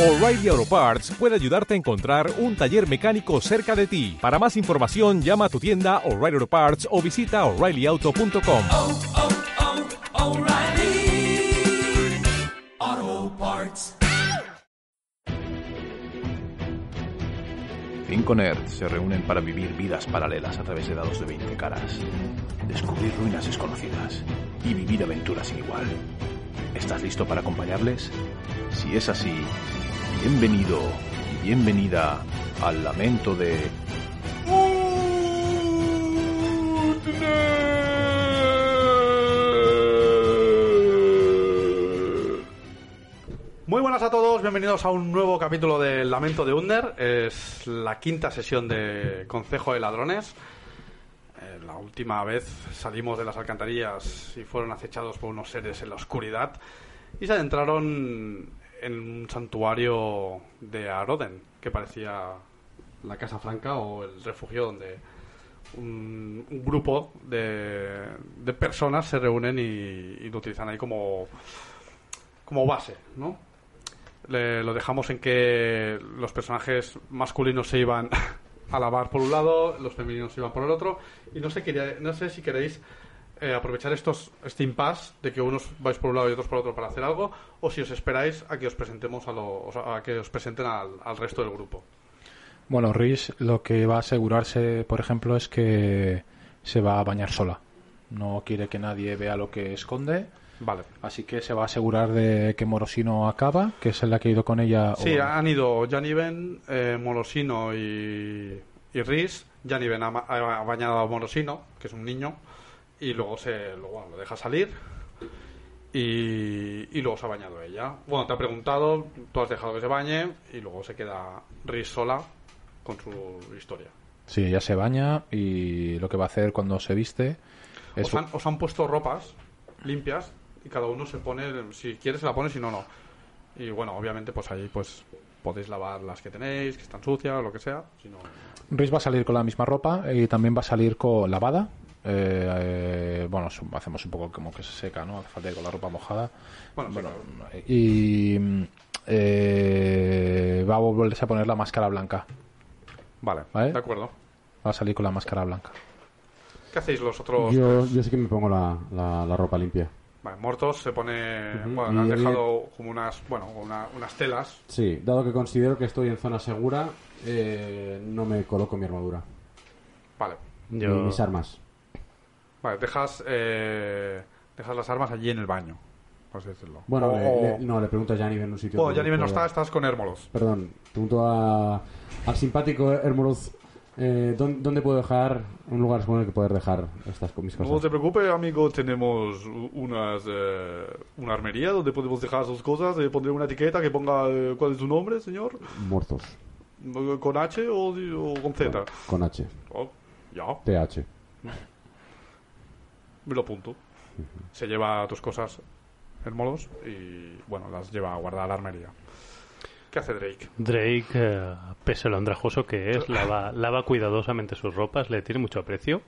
O'Reilly Auto Parts puede ayudarte a encontrar un taller mecánico cerca de ti. Para más información, llama a tu tienda O'Reilly Auto Parts o visita oreillyauto.com. oh, oh. Cinco nerds se reúnen para vivir vidas paralelas a través de dados de 20 caras, descubrir ruinas desconocidas y vivir aventuras sin igual. ¿Estás listo para acompañarles? Si es así, bienvenido y bienvenida al lamento de... Muy buenas a todos, bienvenidos a un nuevo capítulo del Lamento de Under. Es la quinta sesión de Consejo de Ladrones. Eh, la última vez salimos de las alcantarillas y fueron acechados por unos seres en la oscuridad y se adentraron en un santuario de Aroden, que parecía la Casa Franca o el refugio donde un, grupo de, de personas se reúnen y, y lo utilizan ahí como, como base, ¿no? Le- lo dejamos en que los personajes masculinos se iban a lavar por un lado, los femeninos iban por el otro, y no sé, quería- no sé si queréis eh, aprovechar estos este impasse de que unos vais por un lado y otros por otro para hacer algo, o si os esperáis a que os presentemos a, lo- a que os presenten al, al resto del grupo. Bueno, Riz lo que va a asegurarse, por ejemplo, es que se va a bañar sola. No quiere que nadie vea lo que esconde, Vale. así que se va a asegurar de que Morosino acaba, que es el que ha ido con ella. Sí, o- han ido Janiven, eh, Molosino y, y Riz. Janiven ha, bañado a Molosino, que es un niño, y luego se lo, bueno, lo deja salir. Y, y luego se ha bañado ella. Bueno, te ha preguntado, tú has dejado que se bañe, y luego se queda Riz sola con su historia. Sí, ella se baña y lo que va a hacer cuando se viste es... Os han, os han puesto ropas limpias y cada uno se pone, si quiere se la pone, si no, no. Y bueno, obviamente pues ahí pues podéis lavar las que tenéis, que están sucias o lo que sea. Si no, Riz va a salir con la misma ropa y también va a salir con lavada. Eh, eh, bueno, su- hacemos un poco como que se seca, ¿no? Hace falta ir con la ropa mojada. Bueno, sí, Y eh, va a volverse a poner la máscara blanca. Vale, ¿Vale? de acuerdo. Va a salir con la máscara blanca. ¿Qué hacéis los otros? Yo, yo sí que me pongo la, la, la ropa limpia. Vale, muertos se pone. Bueno, y han dejado como unas. Bueno, una- unas telas. Sí, dado que considero que estoy en zona segura, eh, no me coloco mi armadura. Vale. Ni mis armas. Vale, dejas. Eh, dejas las armas allí en el baño. Por así decirlo. Bueno, O- le- no, le pregunto a Yanni en un sitio. Bueno, ni no está, estás con Hermolos. Perdón, pregunto a, al simpático Hermoroz. Eh, ¿dónde, dónde puedo dejar un lugar seguro en el que poder dejar estas mis No te preocupes, amigo, tenemos unas, eh, una armería donde podemos dejar sus cosas. Eh, pondré una etiqueta que ponga eh, cuál es su nombre, señor. Muertos. ¿Con H o, o con Z? Con H. Oh, ya, TH. me lo apunto. Se lleva tus cosas, Hermolos, y bueno, las lleva a guardar a la armería. ¿Qué hace Drake? Drake, eh, pese a lo andrajoso que es, lava, lava cuidadosamente sus ropas, le tiene mucho aprecio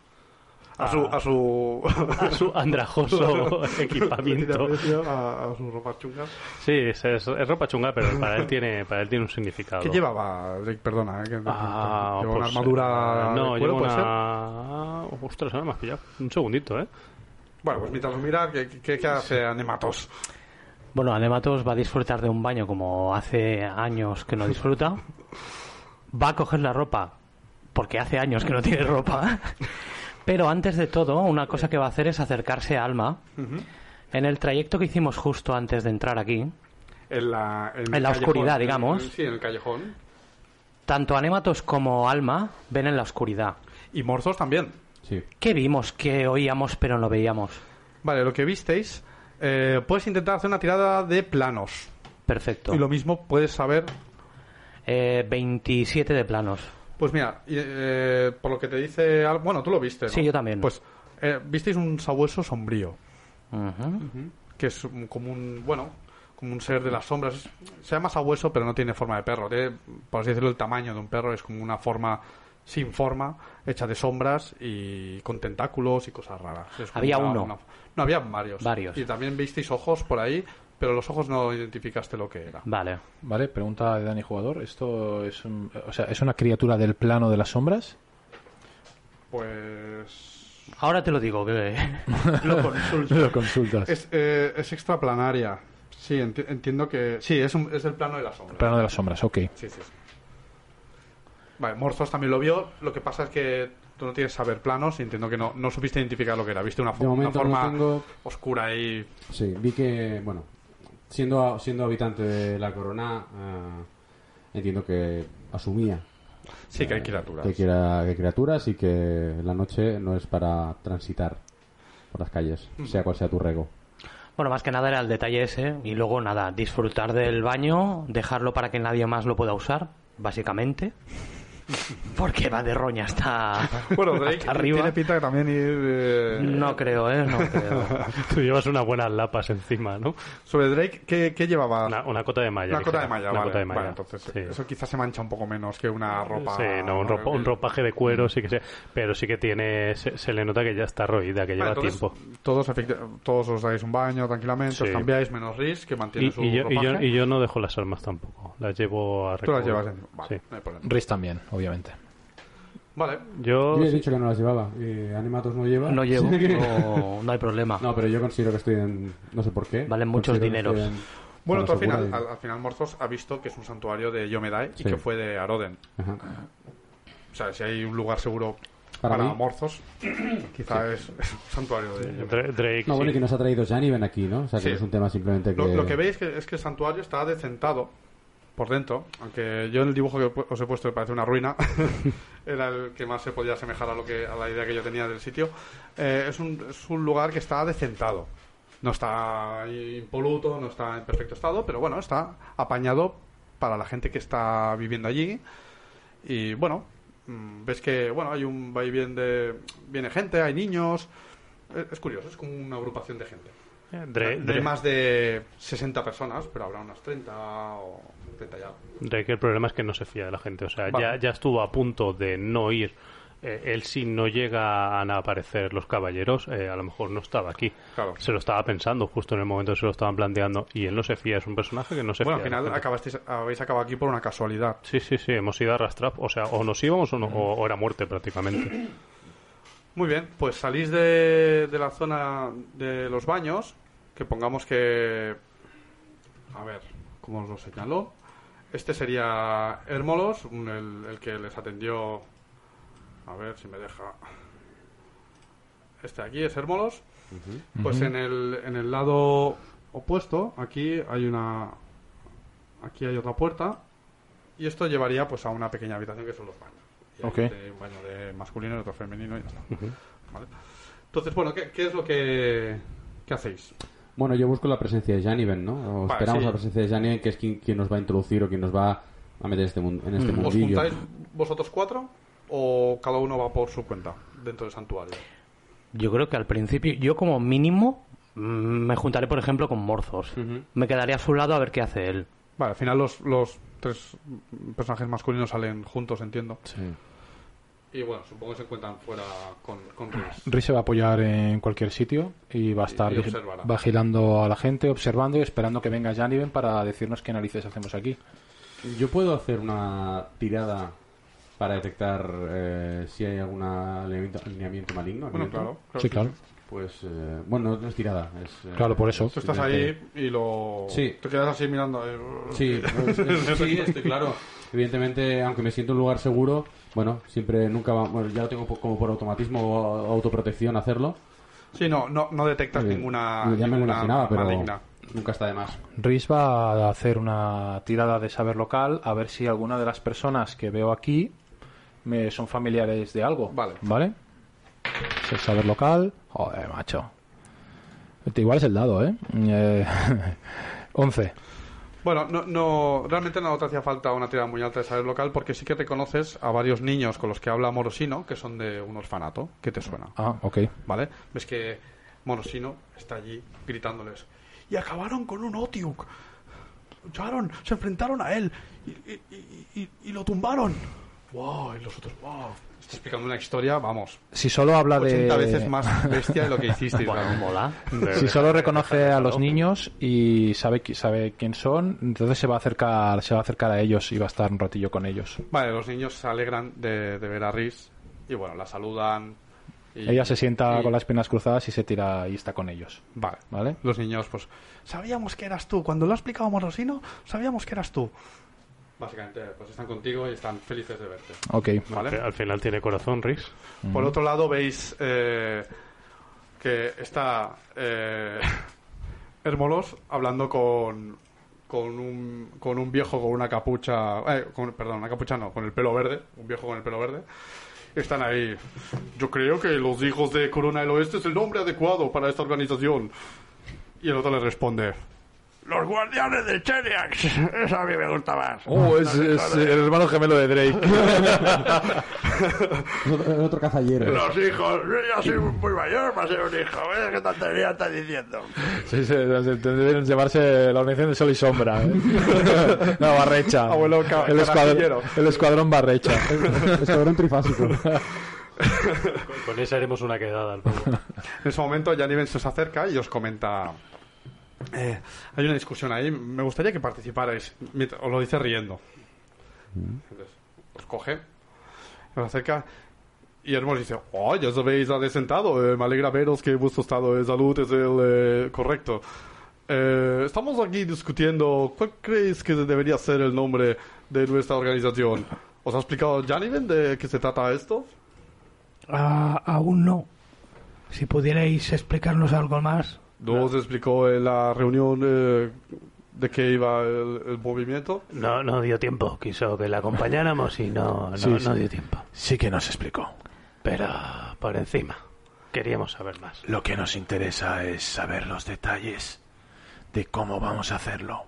A su. A su. a su andrajoso equipamiento. A, a sus ropas chungas. Sí, es, es- es ropa chunga, pero para él tiene, para él tiene un significado. ¿Qué llevaba Drake? Perdona, eh, que- Ah, lleva una pues, armadura. eh, No, lleva ¿puede ser? una... Ostras, ahora me has pillado. Un segundito, ¿eh? Bueno, pues mientras lo mira, ¿qué, qué, qué hace Anematos? Bueno, Anematos va a disfrutar de un baño como hace años que no disfruta. Va a coger la ropa porque hace años que no tiene ropa. Pero antes de todo, una cosa que va a hacer es acercarse a Alma. En el trayecto que hicimos justo antes de entrar aquí, En la, En oscuridad, en- digamos. sí, en el callejón. tanto Anematos como Alma ven en la oscuridad. Y Morzos también. Sí. ¿Qué vimos? ¿Qué oíamos pero no veíamos? Vale, lo que visteis, eh, puedes intentar hacer una tirada de planos. Perfecto. Y lo mismo puedes saber. Eh, 27 de planos. Pues mira, eh, por lo que te dice. al- Bueno, tú lo viste. ¿no? Sí, yo también. Pues eh, visteis un sabueso sombrío. Que es como un. Bueno, como un ser de las sombras. Se llama sabueso, pero no tiene forma de perro. Tiene, por así decirlo, el tamaño de un perro. Es como una forma sin forma, hecha de sombras y con tentáculos y cosas raras. Había una- uno. una- no, había varios. Varios. Y también visteis ojos por ahí, pero los ojos no identificaste lo que era. Vale. Vale, pregunta de Dani Jugador. ¿Esto es, un- o sea, es una criatura del plano de las sombras? Pues Ahora te lo digo, que lo consulto. Lo consultas. es, eh, es extraplanaria. Sí, enti- entiendo que sí, es, un- es el plano de la sombra. Plano de las sombras, ok. Sí, sí, sí. Vale, Morzos también lo vio. Lo que pasa es que tú no tienes saber planos y entiendo que no, no supiste identificar lo que era. Viste una, fo- una forma no tengo... oscura y Sí, vi que, bueno, siendo, siendo habitante de la corona, eh, entiendo que asumía sí que hay eh, criaturas. Que, quiera- que hay criaturas y que la noche no es para transitar por las calles, sea cual sea tu rego. Bueno, más que nada era el detalle ese y luego nada, disfrutar del baño, dejarlo para que nadie más lo pueda usar, básicamente. Porque va de roña hasta, Bueno, Drake hasta arriba. tiene pinta de también ir... eh, No creo, ¿eh? No creo. Tú llevas unas buenas lapas encima, ¿no? Sobre Drake, ¿qué, qué llevaba? Una, una cota de malla. Una cota de malla, una vale. cota de malla. Vale, entonces Sí. eso quizás se mancha un poco menos que una ropa... Sí, no, un, ropa- un ropaje de cuero sí que sé, pero sí que tiene, se, se le nota que ya está roída, que lleva Vale, entonces, tiempo. Todos, todos os dais un baño tranquilamente, Sí. os cambiáis, menos Riz, que mantiene Y, su y yo, y, yo, ropaje. y yo no dejo las armas tampoco, las llevo a Tú las llevas en... Vale, Sí. no hay problema. Riz también, obviamente. Vale, Yo, Yo he sí- dicho que no las llevaba, y Animatos no lleva. No llevo, no, no hay problema. No, pero yo considero que estoy en... no sé por qué. Valen muchos Considero dineros. Bueno, tú al final, al, al final Morzos ha visto que es un santuario de Yomedai y Sí. que fue de Aroden. y- Ajá. O sea, si hay un lugar seguro Para para. Morzos, quizá es, es un santuario de Yomedai. Dra- Drake, No, bueno, y sí. que nos ha traído Janiven aquí, ¿no? O sea, que Sí. no es un tema simplemente que... Lo, lo que veis que es que el santuario está decentado por dentro, aunque yo en el dibujo que os he puesto me parece una ruina, era el que más se podía asemejar a lo que a la idea que yo tenía del sitio. Eh, es, un, es un lugar que está decentado. No está impoluto, no está en perfecto estado, pero bueno, está apañado para la gente que está viviendo allí. Y bueno, mm, ves que bueno hay un va y viene de viene gente, hay niños. Es, es curioso, es como una agrupación de gente. Dra- No hay más de 60 personas, pero habrá unas 30 o 30 ya. Drake, el problema es que no se fía de la gente. O sea, Vale. ya, ya estuvo a punto de no ir. Eh, él si no llegan a aparecer los caballeros, eh, a lo mejor no estaba aquí. Claro. Se lo estaba pensando justo en el momento que se lo estaban planteando. Y él no se fía, es un personaje que no se Bueno, al fía. de la final acabasteis, habéis acabado aquí por una casualidad. Sí, sí, sí, hemos ido arrastrados. O sea, o nos íbamos o, no- o- o era muerte prácticamente. Muy bien, pues salís de, de la zona de los baños, que pongamos que... A ver, ¿cómo os lo señaló? Este sería Hermolos, un- el, el que les atendió... A ver si me deja... Este aquí es Hermolos. Pues en, el, en el lado opuesto, aquí hay una... Aquí hay otra puerta. Y esto llevaría pues a una pequeña habitación que son los baños. Y hay un baño de masculino y otro femenino y ya está. Vale. Entonces, bueno, ¿qué, qué es lo que, que hacéis? Bueno, yo busco la presencia de Janiven, ¿no? O Vale, esperamos sí. la presencia de Janiven, que es quien, quien nos va a introducir o quien nos va a meter este mun- en este ¿Os mundillo. juntáis vosotros cuatro o cada uno va por su cuenta dentro del santuario? Yo creo que al principio, yo como mínimo, mm, me juntaré, por ejemplo, con Morzos. Me quedaría a su lado a ver qué hace él. Vale, al final los, los tres personajes masculinos salen juntos, entiendo. Sí. Y bueno, supongo que se encuentran fuera con, con Riz. Riz se va a apoyar en cualquier sitio y va a estar vigilando a la gente, observando y esperando que venga Janiven para decirnos qué narices hacemos aquí. Yo puedo hacer una tirada para detectar eh, si hay algún alineamiento, alineamiento maligno. Bueno, claro. Sí, claro. Pues, eh, bueno, no es tirada. Es, eh, Claro, por eso. Tú estás ahí y lo... Sí. Te quedas así mirando. eh, Sí, pues, es- sí, estoy claro. Evidentemente, aunque me siento en un lugar seguro, bueno, siempre nunca va, bueno, ya lo tengo como por automatismo o autoprotección hacerlo. Sí, no, no, no detectas bien. ninguna, ya me lo ninguna imaginaba, pero maligna. nunca está de más. Riz va a hacer una tirada de saber local a ver si alguna de las personas que veo aquí me son familiares de algo. Vale. ¿Vale? Es el saber local. Joder, macho. Este Igual es el dado, ¿eh? eh 11. Bueno, no, no, realmente no te hacía falta una tirada muy alta de saber local porque sí que reconoces a varios niños con los que habla Morosino que son de un orfanato. ¿Qué te suena? Ah, ok. ¿Vale? Ves que Morosino está allí gritándoles. Y acabaron con un Otiuk. Lucharon, se enfrentaron a él y, y- y- y- y lo tumbaron. wow, y los otros, wow. Explicando una historia, vamos, Si solo habla 80 de... veces más bestia de lo que hicisteis. Bueno, mola. Si solo reconoce a los niños y sabe, sabe quién son, entonces se va a acercar se va a acercar a ellos y va a estar un ratillo con ellos. Vale, los niños se alegran de, de ver a Riz y bueno, la saludan. y- Ella se sienta y- con las piernas cruzadas y se tira y está con ellos. Vale. ¿Vale? Los niños, pues, sabíamos que eras tú. Cuando lo ha explicado Morosino, sabíamos que eras tú. Básicamente, pues están contigo y están felices de verte. Ok. ¿Vale? Al final tiene corazón, Riz. Por otro lado, veis eh, que está eh, Hermolos hablando con, con, un, con un viejo con una capucha. eh, con- perdón, una capucha no, con el pelo verde. Un viejo con el pelo verde. Están ahí. Yo creo que los hijos de Corona del Oeste es el nombre adecuado para esta organización. Y el otro le responde: Los guardianes de Cheriax. Eso a mí me gusta más. Oh, es, es el hermano gemelo de Drake. Es otro, otro cazallero. Los hijos, yo ya soy muy mayor para ser un hijo. ¿eh? ¿Qué tontería estás diciendo? Sí, sí, se- deben llevarse la organización de Sol y Sombra. ¿eh? No, Barrecha. Abuelo el, escuadrón, el escuadrón Barrecha. Escuadrón trifásico. Con esa haremos una quedada al. En ese momento, Janiven se os acerca y os comenta. Eh, hay una discusión ahí. Me gustaría que participarais. Os lo dice riendo. Entonces, os coge, os acerca. Y Hermos dice: Oh, ya os habéis adesentado. eh, me alegra veros que vuestro estado de salud es el eh, correcto. Eh, estamos aquí discutiendo cuál creéis que debería ser el nombre de nuestra organización. ¿Os ha explicado Janiven de qué se trata esto? Ah, aún no. Si pudierais explicarnos algo más. ¿No os explicó en la reunión eh, de qué iba el, el movimiento? No, no dio tiempo. Quiso que la acompañáramos y no, no, Sí, no sí. dio tiempo. Sí que nos explicó. Pero por encima. Queríamos saber más. Lo que nos interesa es saber los detalles de cómo vamos a hacerlo.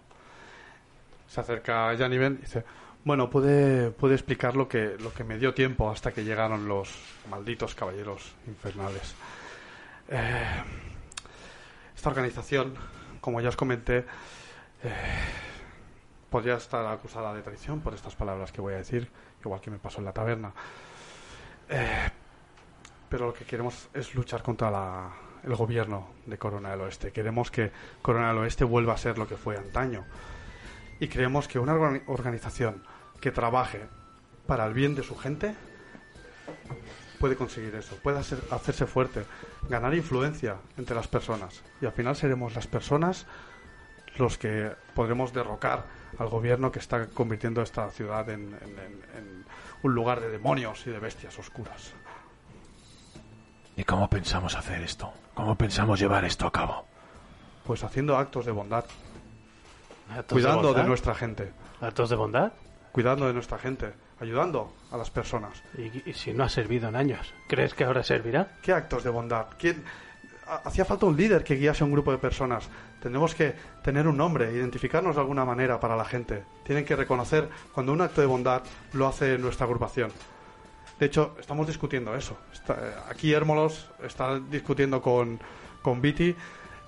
Se acerca a Janiven y dice, bueno, puede, puede explicar lo que, lo que me dio tiempo hasta que llegaron los malditos caballeros infernales. Eh, esta organización, como ya os comenté, eh, podría estar acusada de traición por estas palabras que voy a decir, igual que me pasó en la taberna. Eh, pero lo que queremos es luchar contra la- el gobierno de Corona del Oeste. Queremos que Corona del Oeste vuelva a ser lo que fue antaño. Y creemos que una organi- organización que trabaje para el bien de su gente puede conseguir eso, puede hacer- hacerse fuerte, ganar influencia entre las personas. Y al final seremos las personas los que podremos derrocar al gobierno que está convirtiendo esta ciudad en, en- en- en un lugar de demonios y de bestias oscuras. ¿Y cómo pensamos hacer esto? ¿Cómo pensamos llevar esto a cabo? Pues haciendo actos de bondad, ¿Actos cuidando de, bondad? nuestra gente, ¿Actos de bondad? cuidando de nuestra gente, ayudando a las personas. ¿Y, y si no ha servido en años? ¿Crees que ahora servirá? ¿Qué actos de bondad? ¿Quién? Ha- Hacía falta un líder que guiase a un grupo de personas. Tenemos que tener un nombre, identificarnos de alguna manera para la gente. Tienen que reconocer cuando un acto de bondad lo hace nuestra agrupación. De hecho, estamos discutiendo eso. Está- eh, aquí Hermolos está discutiendo con, con Viti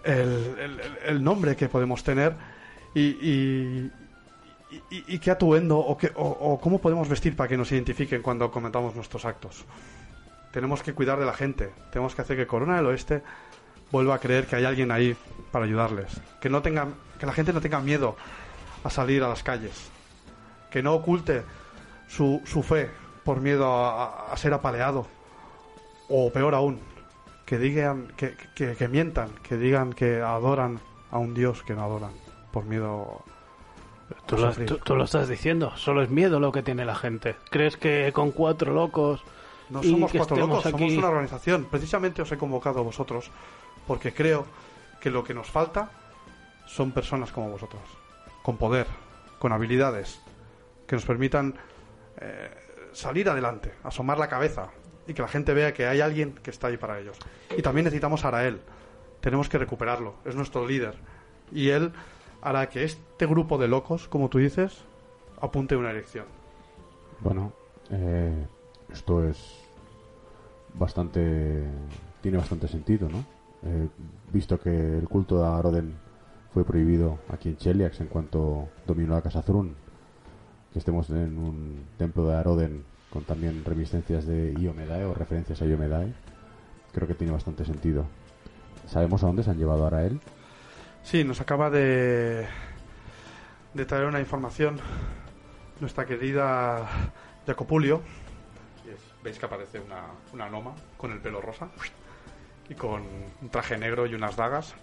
el, el- el- el nombre que podemos tener y, y, y- y qué atuendo o, qué- o- cómo podemos vestir para que nos identifiquen cuando comentamos nuestros actos. Tenemos que cuidar de la gente. Tenemos que hacer que Corona del Oeste vuelva a creer que hay alguien ahí para ayudarles. Que no tenga, que la gente no tenga miedo a salir a las calles. Que no oculte su, su fe por miedo a, a- a ser apaleado. O peor aún, que digan, que, que- que mientan, que digan que adoran a un Dios que no adoran por miedo Tú lo, sufrir. tú- tú lo estás diciendo. Solo es miedo lo que tiene la gente. ¿Crees que con cuatro locos No somos cuatro locos, somos aquí- una organización. Precisamente os he convocado a vosotros porque creo que lo que nos falta son personas como vosotros, con poder, con habilidades, que nos permitan eh, salir adelante, asomar la cabeza y que la gente vea que hay alguien que está ahí para ellos. Y también necesitamos a Arael. Tenemos que recuperarlo. Es nuestro líder. Y él hará que este grupo de locos, como tú dices, apunte una elección. Bueno, eh, esto es bastante. tiene bastante sentido, ¿no? Eh, visto que el culto a Aroden fue prohibido aquí en Cheliax en cuanto dominó la Casa Thrun, que estemos en un templo de Aroden con también reminiscencias de Iomedae o referencias a Iomedae. Creo que tiene bastante sentido. ¿Sabemos a dónde se han llevado ahora él? Sí, nos acaba de, de traer una información nuestra querida Jacopulio. Veis que aparece una, una noma con el pelo rosa y con un traje negro y unas dagas.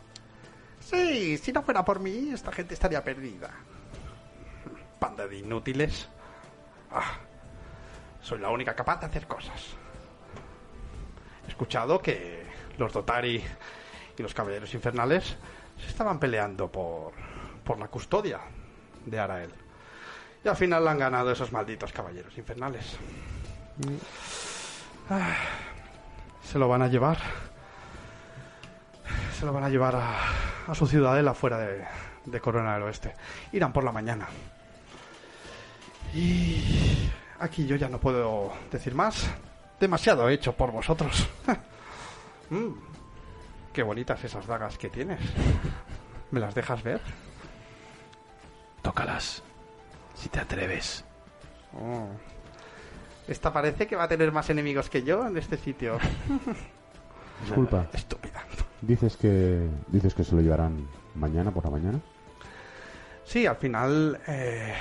Sí, si no fuera por mí, esta gente estaría perdida. Panda de inútiles. Ah, soy la única capaz de hacer cosas. He escuchado que los Dotari y los Caballeros Infernales se estaban peleando por, por la custodia de Arael. Y al final la han ganado esos malditos Caballeros Infernales. Ah, se lo van a llevar. Se lo van a llevar a, a su ciudadela fuera de, de Corona del Oeste. Irán por la mañana. Y aquí yo ya no puedo decir más. Demasiado hecho por vosotros. Mm, qué bonitas esas dagas que tienes. ¿Me las dejas ver? Tócalas, si te atreves. Oh. Esta parece que va a tener más enemigos que yo en este sitio. Disculpa, Estúpida. dices que dices que se lo llevarán mañana por la mañana. Sí, al final eh,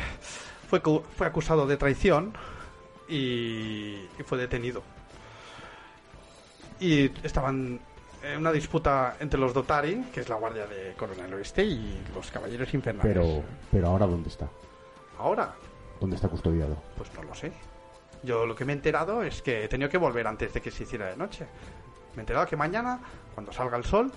fue, fue acusado de traición y, y fue detenido. Y estaban una disputa entre los Dotari, que es la guardia de Coronel Oeste, y los Caballeros Infernales. Pero pero ahora dónde está? Ahora, ¿Dónde está custodiado? pues no lo sé. Yo lo que me he enterado es que he tenido que volver antes de que se hiciera de noche. Me he enterado que mañana, cuando salga el sol,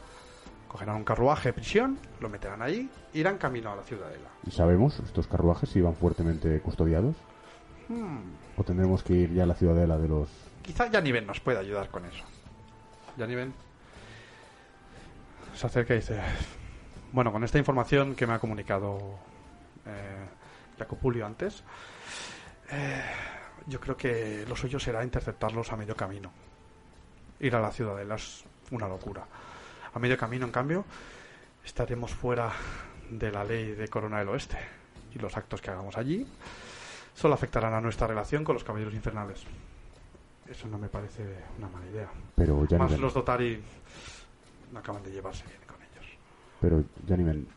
cogerán un carruaje de prisión, lo meterán ahí, irán camino a la ciudadela. ¿Y sabemos estos carruajes si van fuertemente custodiados? Hmm, ¿O tendremos que ir ya a la ciudadela de los... Quizá Janiven nos pueda ayudar con eso. Janiven se acerca y dice: Bueno, con esta información que me ha comunicado eh, Jacopulio antes, eh, yo creo que lo suyo será interceptarlos a medio camino. Ir a la ciudadela es una locura. A medio camino, en cambio, estaremos fuera de la ley de Corona del Oeste. Y los actos que hagamos allí solo afectarán a nuestra relación con los caballeros infernales. Eso no me parece una mala idea. Pero ya Más los Dotari no acaban de llevarse bien con ellos. pero ya nivel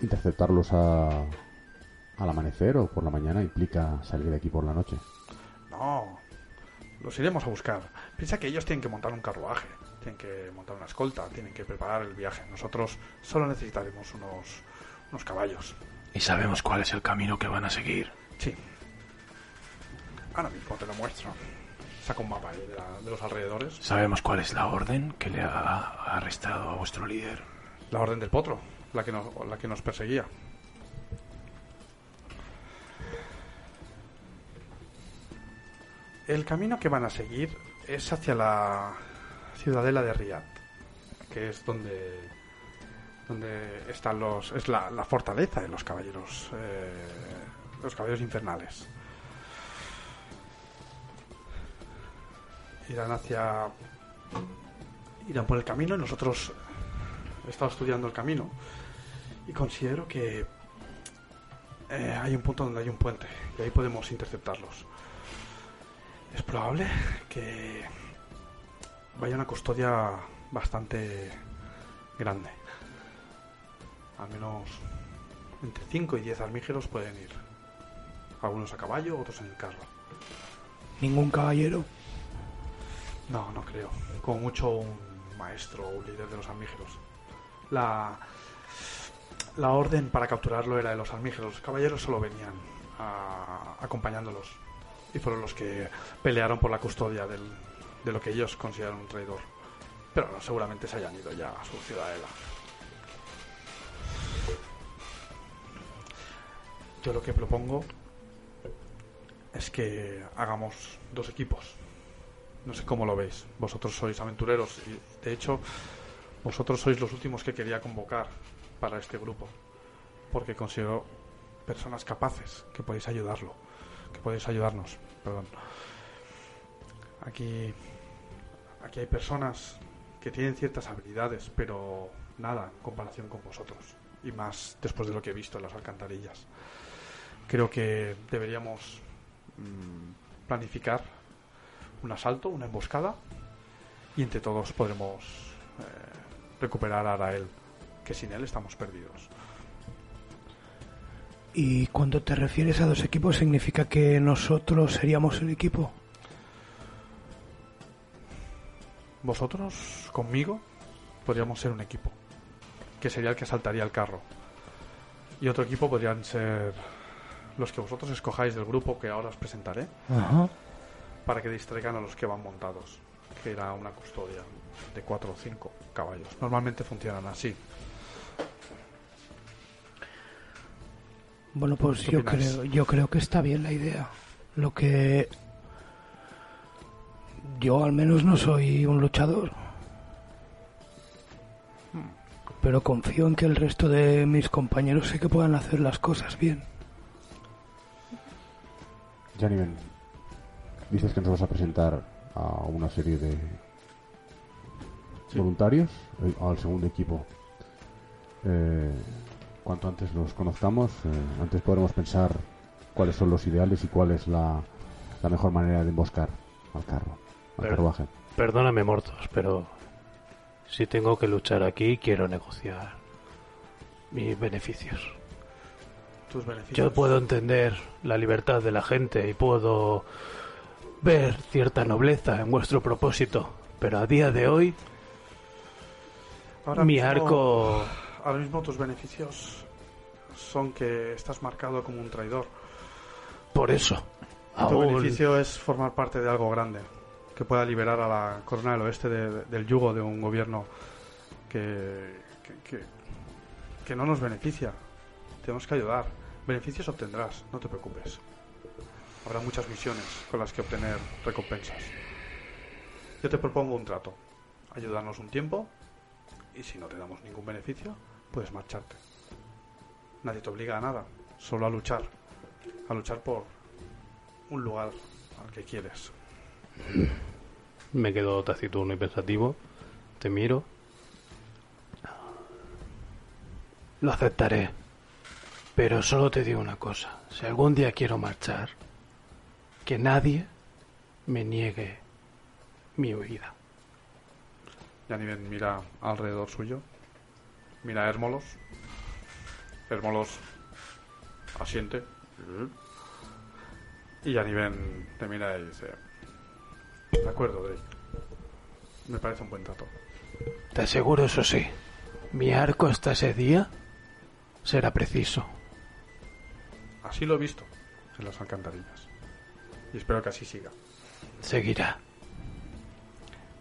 interceptarlos a al amanecer o por la mañana implica salir de aquí por la noche. No, los iremos a buscar. Piensa que ellos tienen que montar un carruaje, tienen que montar una escolta, tienen que preparar el viaje. Nosotros solo necesitaremos unos, unos caballos. Y sabemos cuál es el camino que van a seguir. Sí. Ahora mismo te lo muestro. Saco un mapa de, la- de los alrededores. Sabemos cuál es la orden que le ha arrestado a vuestro líder. La orden del potro, la que nos, la que nos perseguía. El camino que van a seguir es hacia la ciudadela de Riyadh, que es donde donde están los es la, la fortaleza de los caballeros eh, los caballeros infernales. Irán hacia irán por el camino y nosotros he estado estudiando el camino y considero que eh, hay un punto donde hay un puente y ahí podemos interceptarlos. Es probable que vaya una custodia bastante grande. Al menos entre 5 y 10 armígeros pueden ir. Algunos a caballo, otros en el carro. Ningún caballero. No, no creo. Como mucho un maestro o un líder de los armígeros. La, la orden para capturarlo era de los armígeros. Los caballeros solo venían acompañándolos. Y fueron los que pelearon por la custodia del- de lo que ellos consideran un traidor. Pero no, seguramente se hayan ido ya a su ciudadela. Yo lo que propongo es que hagamos dos equipos. No sé cómo lo veis. Vosotros sois aventureros y, de hecho, vosotros sois los últimos que quería convocar para este grupo. Porque considero personas capaces que podéis ayudarlo. Que podéis ayudarnos. Perdón. Aquí, aquí hay personas que tienen ciertas habilidades, pero nada en comparación con vosotros. Y más después de lo que he visto en las alcantarillas. Creo que deberíamos mm, planificar un asalto, una emboscada, y entre todos podremos eh, recuperar a Arael, que sin él estamos perdidos. Y cuando te refieres a dos equipos, ¿significa que nosotros seríamos el equipo? Vosotros, conmigo, podríamos ser un equipo, que sería el que saltaría el carro. Y otro equipo podrían ser los que vosotros escojáis del grupo que ahora os presentaré, Ajá. Para que distraigan a los que van montados, que era una custodia de cuatro o cinco caballos. Normalmente funcionan así. Bueno, pues ¿Qué yo opináis? creo, yo creo que está bien la idea. Lo que yo al menos no soy un luchador. Pero confío en que el resto de mis compañeros sé que puedan hacer las cosas bien. Janiven, dices que nos vas a presentar a una serie de voluntarios, eh, al segundo equipo. Eh, cuanto antes los conozcamos, eh, antes podremos pensar cuáles son los ideales y cuál es la, la mejor manera de emboscar al carro, al Pero- carruaje. Perdóname, Mortos, pero si tengo que luchar aquí, quiero negociar mis beneficios. Tus beneficios. Yo puedo entender la libertad de la gente y puedo ver cierta nobleza en vuestro propósito, pero a día de hoy Ahora mi mismo- arco Ahora mismo tus beneficios son que estás marcado como un traidor. por eso Tu aún beneficio es formar parte de algo grande que pueda liberar a la corona del oeste de- de- del yugo de un gobierno que, que, que- que no nos beneficia. Tenemos que ayudar. Beneficios obtendrás, no te preocupes. Habrá muchas misiones con las que obtener recompensas. Yo te propongo un trato. Ayudarnos un tiempo y si no te damos ningún beneficio, puedes marcharte. Nadie te obliga a nada, solo a luchar. A luchar por un lugar al que quieres. me quedo taciturno y pensativo. Te miro. Lo aceptaré. Pero solo te digo una cosa. Si algún día quiero marchar, que nadie me niegue mi huida. Yaniven mira alrededor suyo. Mira a Hermolos. Hermolos asiente. Y Yaniven te mira y dice: De acuerdo, Drake. Me parece un buen trato. Te aseguro, eso sí, mi arco hasta ese día será preciso. Así lo he visto en las alcantarillas. Y espero que así siga. Seguirá.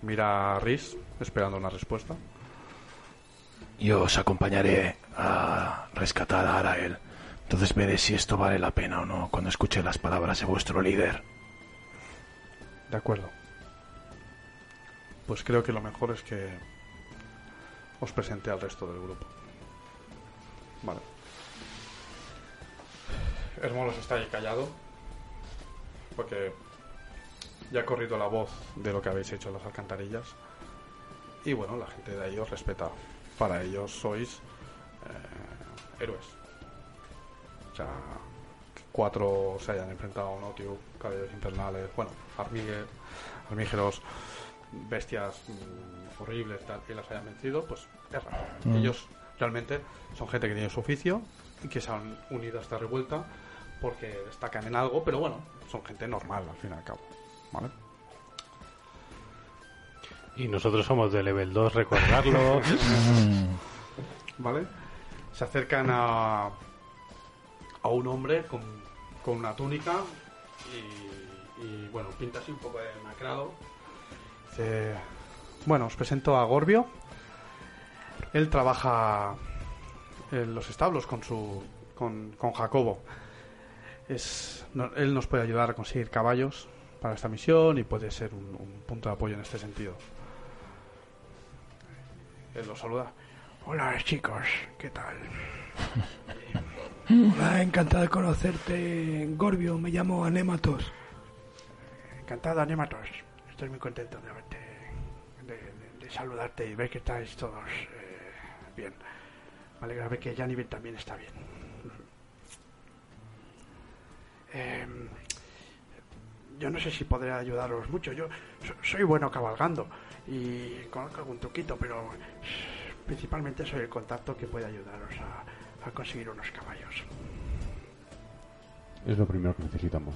Mira a Rhys, esperando una respuesta. Yo os acompañaré a rescatar a Arael. Entonces veré si esto vale la pena o no cuando escuche las palabras de vuestro líder. De acuerdo. Pues creo que lo mejor es que os presente al resto del grupo. Vale. Hermolos está ahí callado. Porque ya ha corrido la voz de lo que habéis hecho en las alcantarillas. Y bueno, la gente de ahí os respeta. Para ellos sois eh, héroes. O sea, que cuatro se hayan enfrentado a un Otiu, caballeros infernales, bueno, armígeros, bestias mm, horribles tal, y las hayan vencido, pues es raro. Mm. Ellos realmente son gente que tiene su oficio y que se han unido a esta revuelta porque destacan en algo, pero bueno, son gente normal al fin y al cabo. ¿Vale? Y nosotros somos de level 2, recordarlo. ¿Vale? Se acercan a, a un hombre con, con una túnica y, y, bueno, pinta así un poco demacrado. Dice, bueno, os presento a Gorbio. Él trabaja en los establos con su con, con Jacobo. Es, no- él nos puede ayudar a conseguir caballos para esta misión y puede ser un, un punto de apoyo en este sentido. Él los saluda. Hola chicos, ¿qué tal? Hola, encantado de conocerte, Gorbio. Me llamo Anématos. Encantado, Anématos. Estoy muy contento de verte, de, de- de saludarte y ver que estáis todos eh, bien. Me alegra ver que Janiven también está bien. Eh, yo no sé si podré ayudaros mucho. Yo so- soy bueno cabalgando y conozco algún truquito, pero principalmente soy el contacto que puede ayudaros a, a conseguir unos caballos. Es lo primero que necesitamos.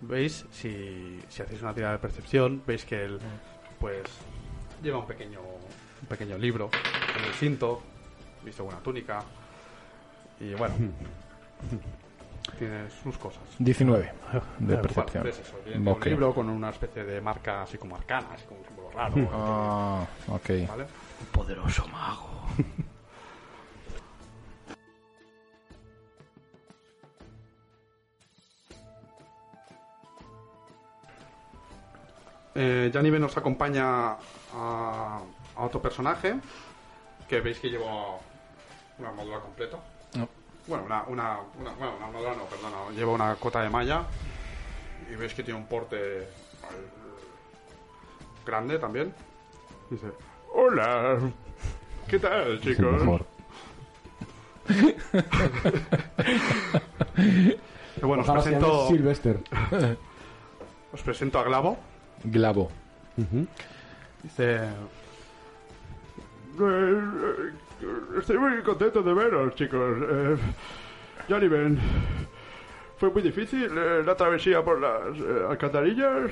¿Veis? Si, si hacéis una tirada de percepción, veis que él, pues, lleva un pequeño, un pequeño libro en el cinto, visto una túnica, y bueno, tiene sus cosas. 19 de Bueno, percepción. eso, Ok. un libro con una especie de marca así como arcana, así como un símbolo raro. Ah, ok. ¿vale? Poderoso mago. Eh, nos acompaña a, a otro personaje que veis que lleva una armadura completa. No. Bueno, una, una, una, bueno, una armadura no, perdona, lleva una cota de malla y veis que tiene un porte grande también. Dice, hola, ¿qué tal chicos? bueno, os Ojalá presento, Sylvester. os presento a Glavo. Glavo. Dice... "Eh, Estoy muy contento de veros, chicos. Eh, Johnny Ben, fue muy difícil eh, la travesía por las eh, alcantarillas.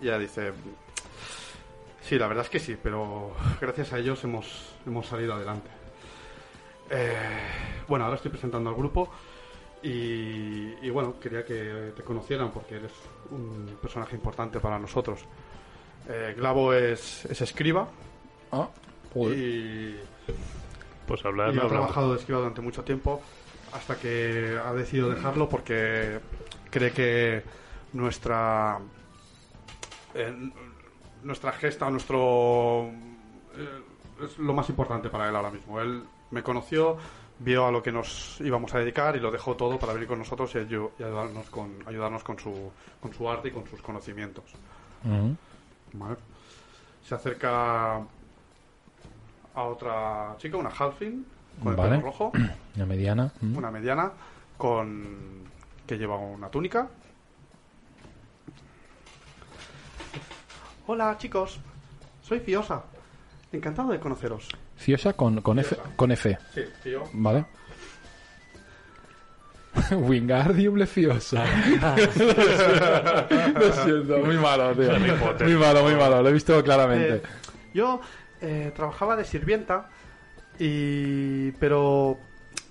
Y ella dice... Sí, la verdad es que sí, pero gracias a ellos hemos, hemos salido adelante. Eh, bueno, ahora estoy presentando al grupo y, y bueno, quería que te conocieran porque eres un personaje importante para nosotros. Eh, Glavo es, es escriba Ah, joder. y, Pues y hablar, ha hablamos. trabajado de escriba durante mucho tiempo hasta que ha decidido dejarlo porque cree que nuestra eh, nuestra gesta, nuestro eh, es lo más importante para él ahora mismo. Él me conoció, vio a lo que nos íbamos a dedicar y lo dejó todo para venir con nosotros y, ayu- y ayudarnos con ayudarnos con su con su arte y con sus conocimientos. Ujú. Vale. Se acerca a otra chica, una halfling, con el pelo rojo, Una mediana. Mm. una mediana, con que lleva una túnica. Hola chicos, soy Fiosa. Encantado de conoceros. Fiosa con, con, F, con F. Sí, Fio. Vale. Wingardium Leviosa. Lo siento, muy malo, tío. Muy malo, muy malo. Lo he visto claramente. Eh, yo eh, trabajaba de sirvienta y pero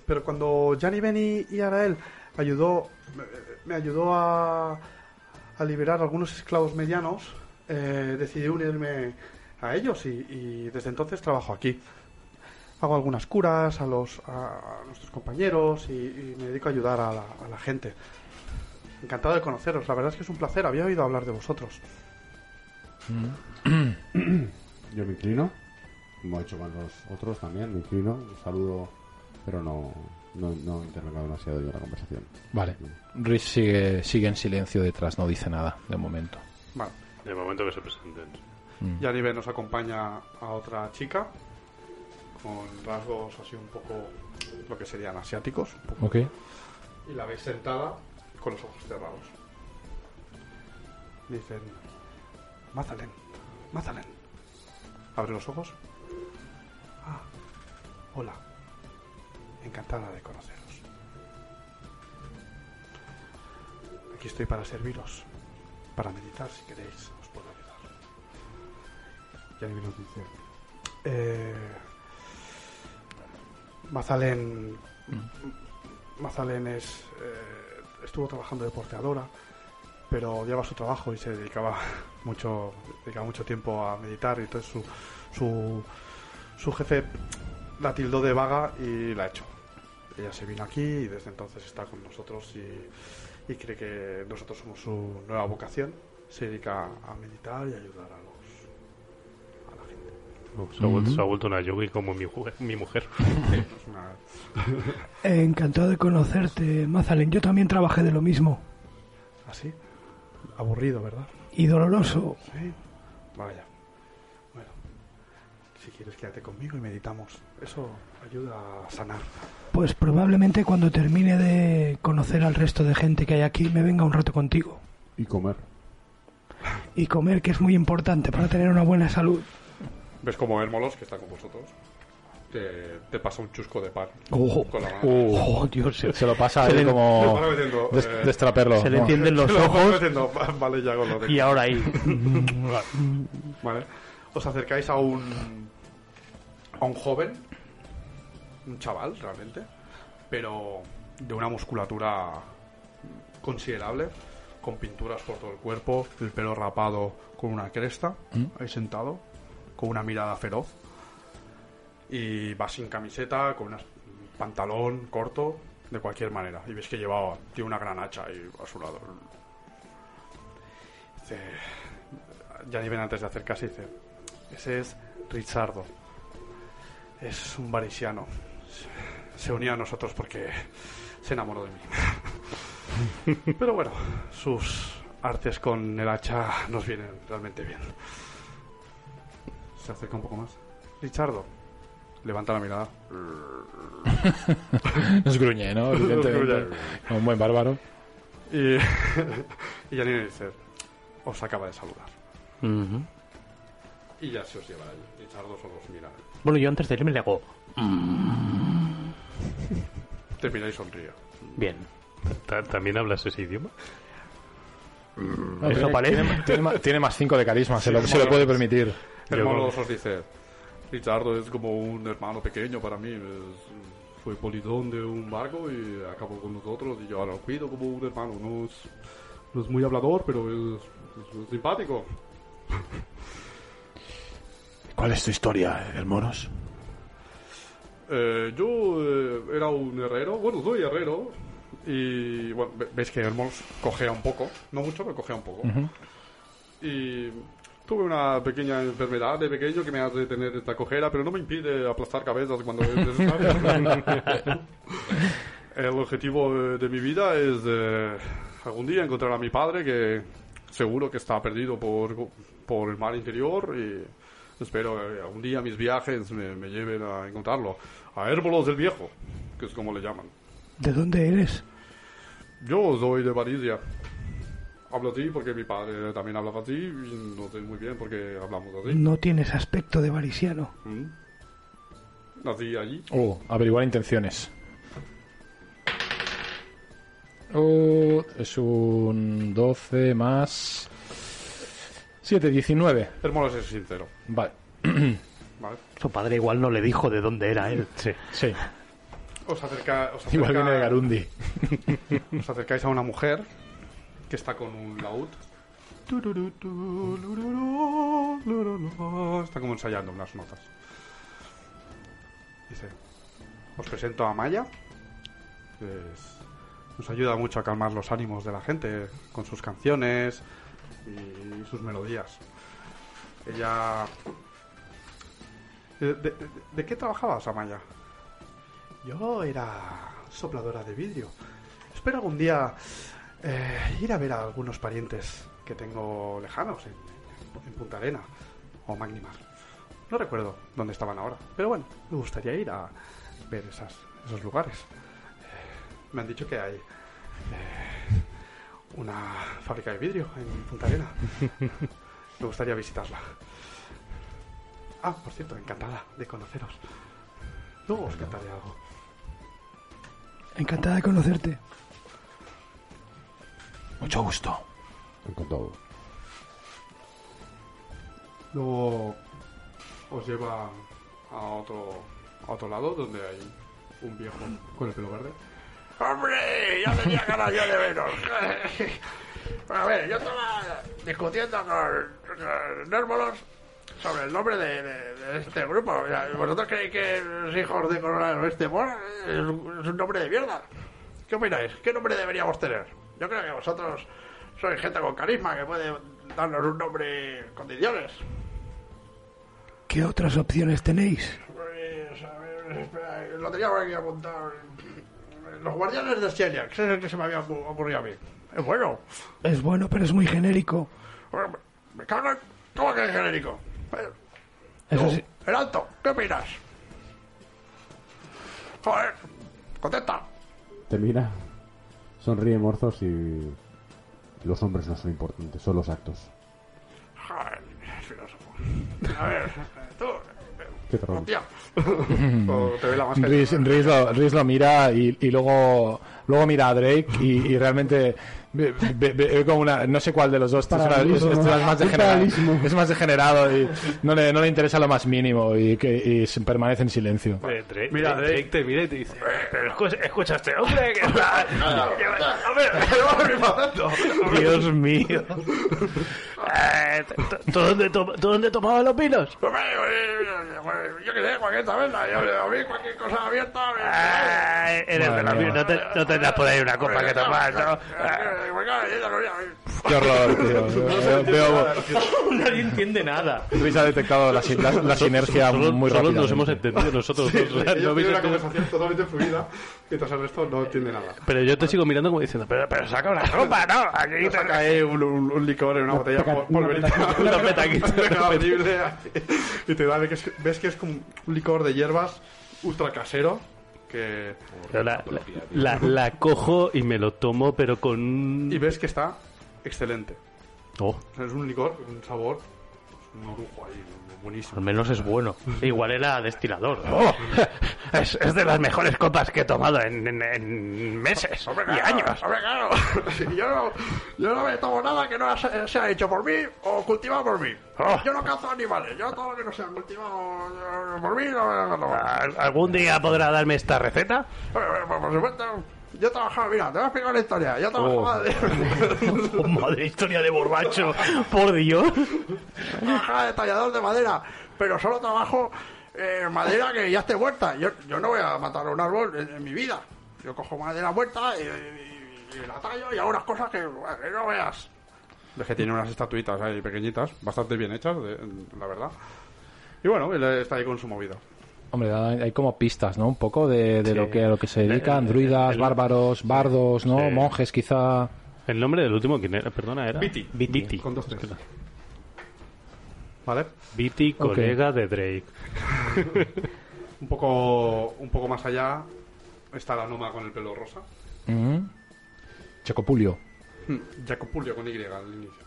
pero cuando Gianni Beni y Arael ayudó me, me ayudó a, a liberar algunos esclavos medianos eh, decidí unirme a ellos y, y desde entonces trabajo aquí. Hago algunas curas a los a, a nuestros compañeros y, y me dedico a ayudar a la, a la gente. Encantado de conoceros la verdad es que es un placer había oído hablar de vosotros. Yo me inclino, como he hecho con los otros también, me inclino, saludo, pero no, no, no intervengo demasiado yo en la conversación. Vale. Rhys sigue, sigue en silencio detrás, no dice nada de momento. vale De momento que se presenten. Mm. Yanibe nos acompaña a otra chica con rasgos así un poco lo que serían asiáticos un poco. Ok. y la veis sentada con los ojos cerrados dicen Mazalen Mazalen abre los ojos hola. Encantada de conoceros. Aquí estoy para serviros para meditar si queréis os puedo ayudar. Yanibe nos dice eh, Mazalen es, eh, estuvo trabajando de porteadora, pero odiaba su trabajo y se dedicaba mucho, dedicaba mucho tiempo a meditar. Y entonces su, su, su jefe la tildó de vaga y la echó. Ella se vino aquí y desde entonces está con nosotros y, y cree que nosotros somos su nueva vocación. Se dedica a meditar y ayudar a los a la gente. Se, ha vuelto, se ha vuelto una yogi como mi, mujer- mi encantado de conocerte, Mazalen. Yo también trabajé de lo mismo. así, aburrido, ¿verdad? Y doloroso. Sí. Vaya. Si quieres quédate conmigo y meditamos. Eso ayuda a sanar. Pues probablemente cuando termine de conocer al resto de gente que hay aquí me venga un rato contigo. Y comer. Y comer, que es muy importante para tener una buena salud. ¿Ves como Hermolos, que está con vosotros, te, te pasa un chusco de pan Oh. con la mano? Uh, Oh, Dios. Se, se lo pasa se le- como Se metiendo, des- eh, destraperlo. se le ¿no? encienden los Te lo vas ojos metiendo. Vale, ya con lo de... y ahora ahí. Vale. Os acercáis a un... a un joven, un chaval realmente, pero de una musculatura considerable, con pinturas por todo el cuerpo, el pelo rapado con una cresta, ahí sentado, con una mirada feroz. Y va sin camiseta, con un pantalón corto, de cualquier manera. Y ves que llevaba, tiene una gran hacha ahí a su lado. Dice, ya ni ven antes de acercarse, dice, ese es Richardo. Es un varisiano. Se- unió a nosotros porque se enamoró de mí. Pero bueno, sus artes con el hacha nos vienen realmente bien. Se acerca un poco más. Richardo. Levanta la mirada. Nos gruñe, ¿no? Evidentemente. Como un buen bárbaro. Y, y Janine dice, os acaba de saludar. Y ya se os lleva allí. Richardo solo os mira. Bueno, yo antes de irme le hago. Te mira y sonríe. Bien. Ta- ¿También hablas ese idioma? No, Eso tiene, parece. tiene- tiene ma- tiene más 5 de carisma, se, lo, se puede permitir. Hermano os dice, Richardo es como un hermano pequeño para mí. es- fue polizón de un barco y acabó con nosotros y yo ahora lo cuido como un hermano. No es, no es muy hablador, pero es, es simpático. ¿Cuál es tu historia, Hermoros? Eh, yo eh, era un herrero, bueno, soy herrero. Y bueno, ve- ves que Hermos cojea un poco, no mucho, pero cojea un poco. Y tuve una pequeña enfermedad de pequeño que me hace tener esta cojera, pero no me impide aplastar cabezas cuando es necesario. El objetivo de mi vida es eh, algún día encontrar a mi padre, que seguro que está perdido por, por el mar interior y espero que algún día mis viajes me, me lleven a encontrarlo. A Hérbolos del Viejo, que es como le llaman. ¿De dónde eres? Yo soy de Varisia. Hablo así porque mi padre también hablaba así y no sé muy bien por qué hablamos así. No tienes aspecto de varisiano. Mm. Nací allí. Uh, averiguar intenciones. Uh, es un 12 más 7, 19. Hermoso es sincero. Vale. ¿vale? Su padre igual no le dijo de dónde era él. Sí, sí. Os, acerca, os, Igual acerca- viene de Garundi. os acercáis a una mujer que está con un laúd. Está como ensayando unas notas. Dice, os presento a Maya. Es- nos ayuda mucho a calmar los ánimos de la gente con sus canciones y sus melodías. Ella... ¿De, de- de qué trabajabas, Amaya? Yo era sopladora de vidrio. Espero algún día eh, ir a ver a algunos parientes que tengo lejanos en, Punta Arena o Magnimar. No recuerdo dónde estaban ahora, pero bueno, me gustaría ir a ver esas, esos lugares. Eh, me han dicho que hay eh, una fábrica de vidrio en Punta Arena. me gustaría visitarla. Ah, por cierto, encantada de conoceros. Luego os cantaré algo. Encantada de conocerte. Mucho gusto. Encantado. Luego os lleva a otro, a otro lado donde hay un viejo con el pelo verde. ¡Hombre! Ya tenía ganas yo de veros. A ver, yo estaba discutiendo con, con Nérmolos sobre el nombre de, de- de este grupo. Mira, ¿Vosotros creéis que los hijos de Coronel este Mora es, un- es un nombre de mierda? ¿Qué opináis? ¿Qué nombre deberíamos tener? Yo creo que vosotros sois gente con carisma que puede darnos un nombre con condiciones. ¿Qué otras opciones tenéis? Pues, a ver, espera, lo tenía por aquí apuntado. Los guardianes de Celia, que es el que se me había ocu- ocurrido a mí. Es bueno. Es bueno, pero es muy genérico. Me cago en... ¿Cómo que es genérico? Eso sí. El alto, ¿qué opinas? Joder, contesta. Te mira, sonríe Morzos y los hombres no son importantes, son los actos. A ver, tú. Qué troll. Hostia. O te ve la máscara. Rhys, Rhys lo, lo mira y, y luego luego mira a Drake y, y realmente ve, ve- ve como una no sé cuál de los dos es, Paralelismo. es- es más degenerado, es más degenerado y no le, no le interesa lo más mínimo y que y se permanece en silencio Eh, Drake, Mira, Drake, Drake. Te mira y te dice: Pero escucha, escucha a este hombre que está. Dios mío. Eh, ¿tú- ¿Tú dónde, dónde tomabas los vinos? Eh, Yo qué sé, cualquier taberna. Yo, a mí cualquier cosa abierta. Ay, eres no, te, no tendrás por ahí una copa que tomar, ¿no? Eh, yo qué horror tío Veo- Nadie entiende nada. Rhys ha detectado la, sin- la, la sinergia Solo, muy solo rápida nos hemos entendido nosotros dos. Ellos ¿no una conversación totalmente fluida mientras el resto no entiende nada. Pero yo te sigo mirando como diciendo: Pero, pero saca una copa, ¿no? Aquí saca ahí un, un- un licor en una botella peca- pol- una petaquita. Y te da, ves que, es, ves que es como un licor de hierbas ultra casero. Que... La, la, la- la cojo y me lo tomo, pero con. Y ves que está excelente. Oh, O sea, es un licor, un sabor, un orujo ahí, buenísimo. Al menos es bueno. Igual era destilador. Oh, es, es de las mejores copas que he tomado en, en- en meses Hombre, y claro, años. Hombre, claro. Yo no, yo no me tomo nada que no sea, sea hecho por mí o cultivado por mí. Oh. Yo no cazo animales. Yo todo lo que no sea cultivado eh, por mí no me lo tomo. ¿Al- ¿Algún día podrá darme esta receta? Por, por- por supuesto, yo trabajaba, mira, te voy a explicar la historia. Yo trabajaba, de, Oh, madre, historia de borracho. Por Dios. trabajaba de tallador de madera, pero solo trabajo eh, madera que ya esté muerta. Yo, yo no voy a matar un árbol en, en mi vida. Yo cojo madera muerta y, y- y la tallo y hago unas cosas que, bueno, que no veas. Ves que tiene unas estatuitas ahí pequeñitas, bastante bien hechas, de- la verdad. Y bueno, él está ahí con su movida. Hombre, hay como pistas, ¿no? Un poco de, de Sí. lo que a lo que se dedican, druidas, el- bárbaros, bardos, ¿no? Sí. Monjes, quizá. El nombre del último, ¿quién era? Perdona, era. Viti. Viti. Con dos tres. ¿Vale? Viti, colega de Drake. Un poco, un poco más allá está la noma con el pelo rosa. Ujú. Chocopulio. Hmm, Jacopulio con Y al inicio.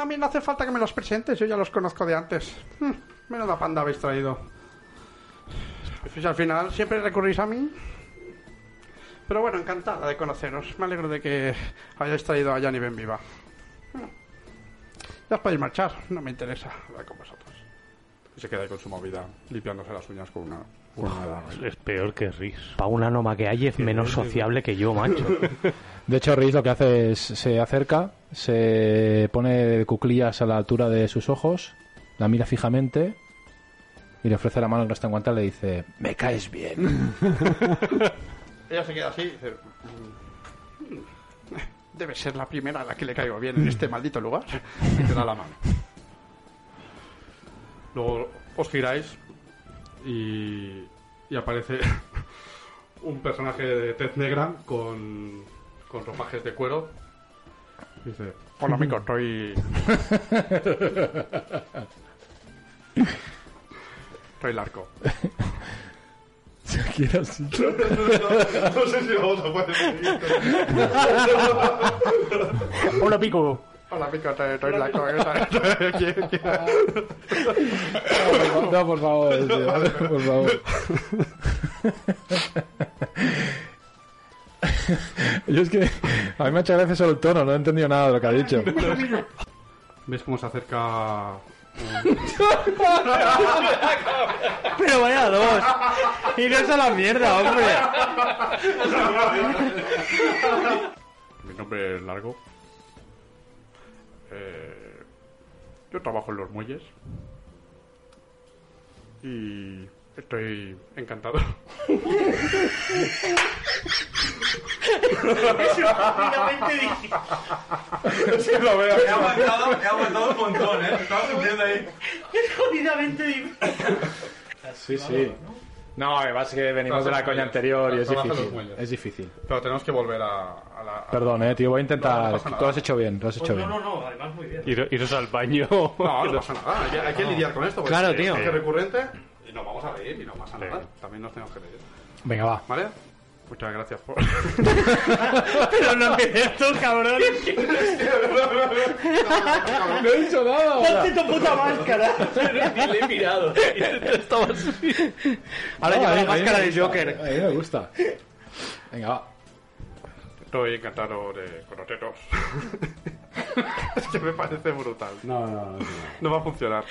A mí no hace falta que me los presentes, yo ya los conozco de antes. Hmm, Menuda panda habéis traído. Pues al final siempre recurrís a mí. Pero bueno, encantada de conoceros. Me alegro de que hayáis traído a Yanni Ben viva. Ya os podéis marchar, no me interesa hablar con vosotros. Y se queda ahí con su movida, limpiándose las uñas con una... una daga. Es peor que Riz. Para una noma que hay es menos sociable que yo, macho. De hecho, Rhys lo que hace es se acerca, se pone de cuclillas a la altura de sus ojos, la mira fijamente y le ofrece la mano que no está en y le dice: Me caes bien. Ella se queda así y dice... "Mm, Debe ser la primera a la que le caigo bien en este maldito lugar. y te da la mano. Luego os giráis y, y aparece un personaje de tez negra con, con ropajes de cuero. Dice, Hola, amigo, estoy... Estoy largo. Quiero así. no sé si vamos a poder seguir. Hola, pico. Hola, amigo, estoy, estoy largo. No, por favor, tío, por favor. Yo es que a mí me ha hecho gracia solo el tono, no he entendido nada de lo que ha dicho. ¿Ves cómo se acerca Pero vaya dos. Y no es a la mierda, hombre. Mi nombre es Largo. Eh, yo trabajo en los muelles. Y estoy encantado. Es que lo veo. He aguantado, he aguantado un montón, ¿eh? Estaba sufriendo ahí. Es jodidamente difícil. Sí, sí. No, es que venimos de la coña anterior y es difícil. Es difícil. Pero tenemos que volver a, a la. a- Perdón, eh, tío, voy a No, no intentar. Tú lo has hecho bien, lo has hecho bien. no, no, además muy bien. Ir- iros al baño. No, no pasa nada. Hay que, hay que lidiar con esto. Claro, tío. Es recurrente vamos a reír y no pasa nada. También nos tenemos que reír. Venga, va. ¿Vale? Muchas gracias por... Pero no empieces tú, cabrón. No he dicho nada. Ponte tu puta máscara. Le he mirado. Ahora lleva la máscara de. Joker. A mí me gusta. Venga, va. Estoy encantado de conoceros. es que me parece brutal. No, no, no. no. No va a funcionar.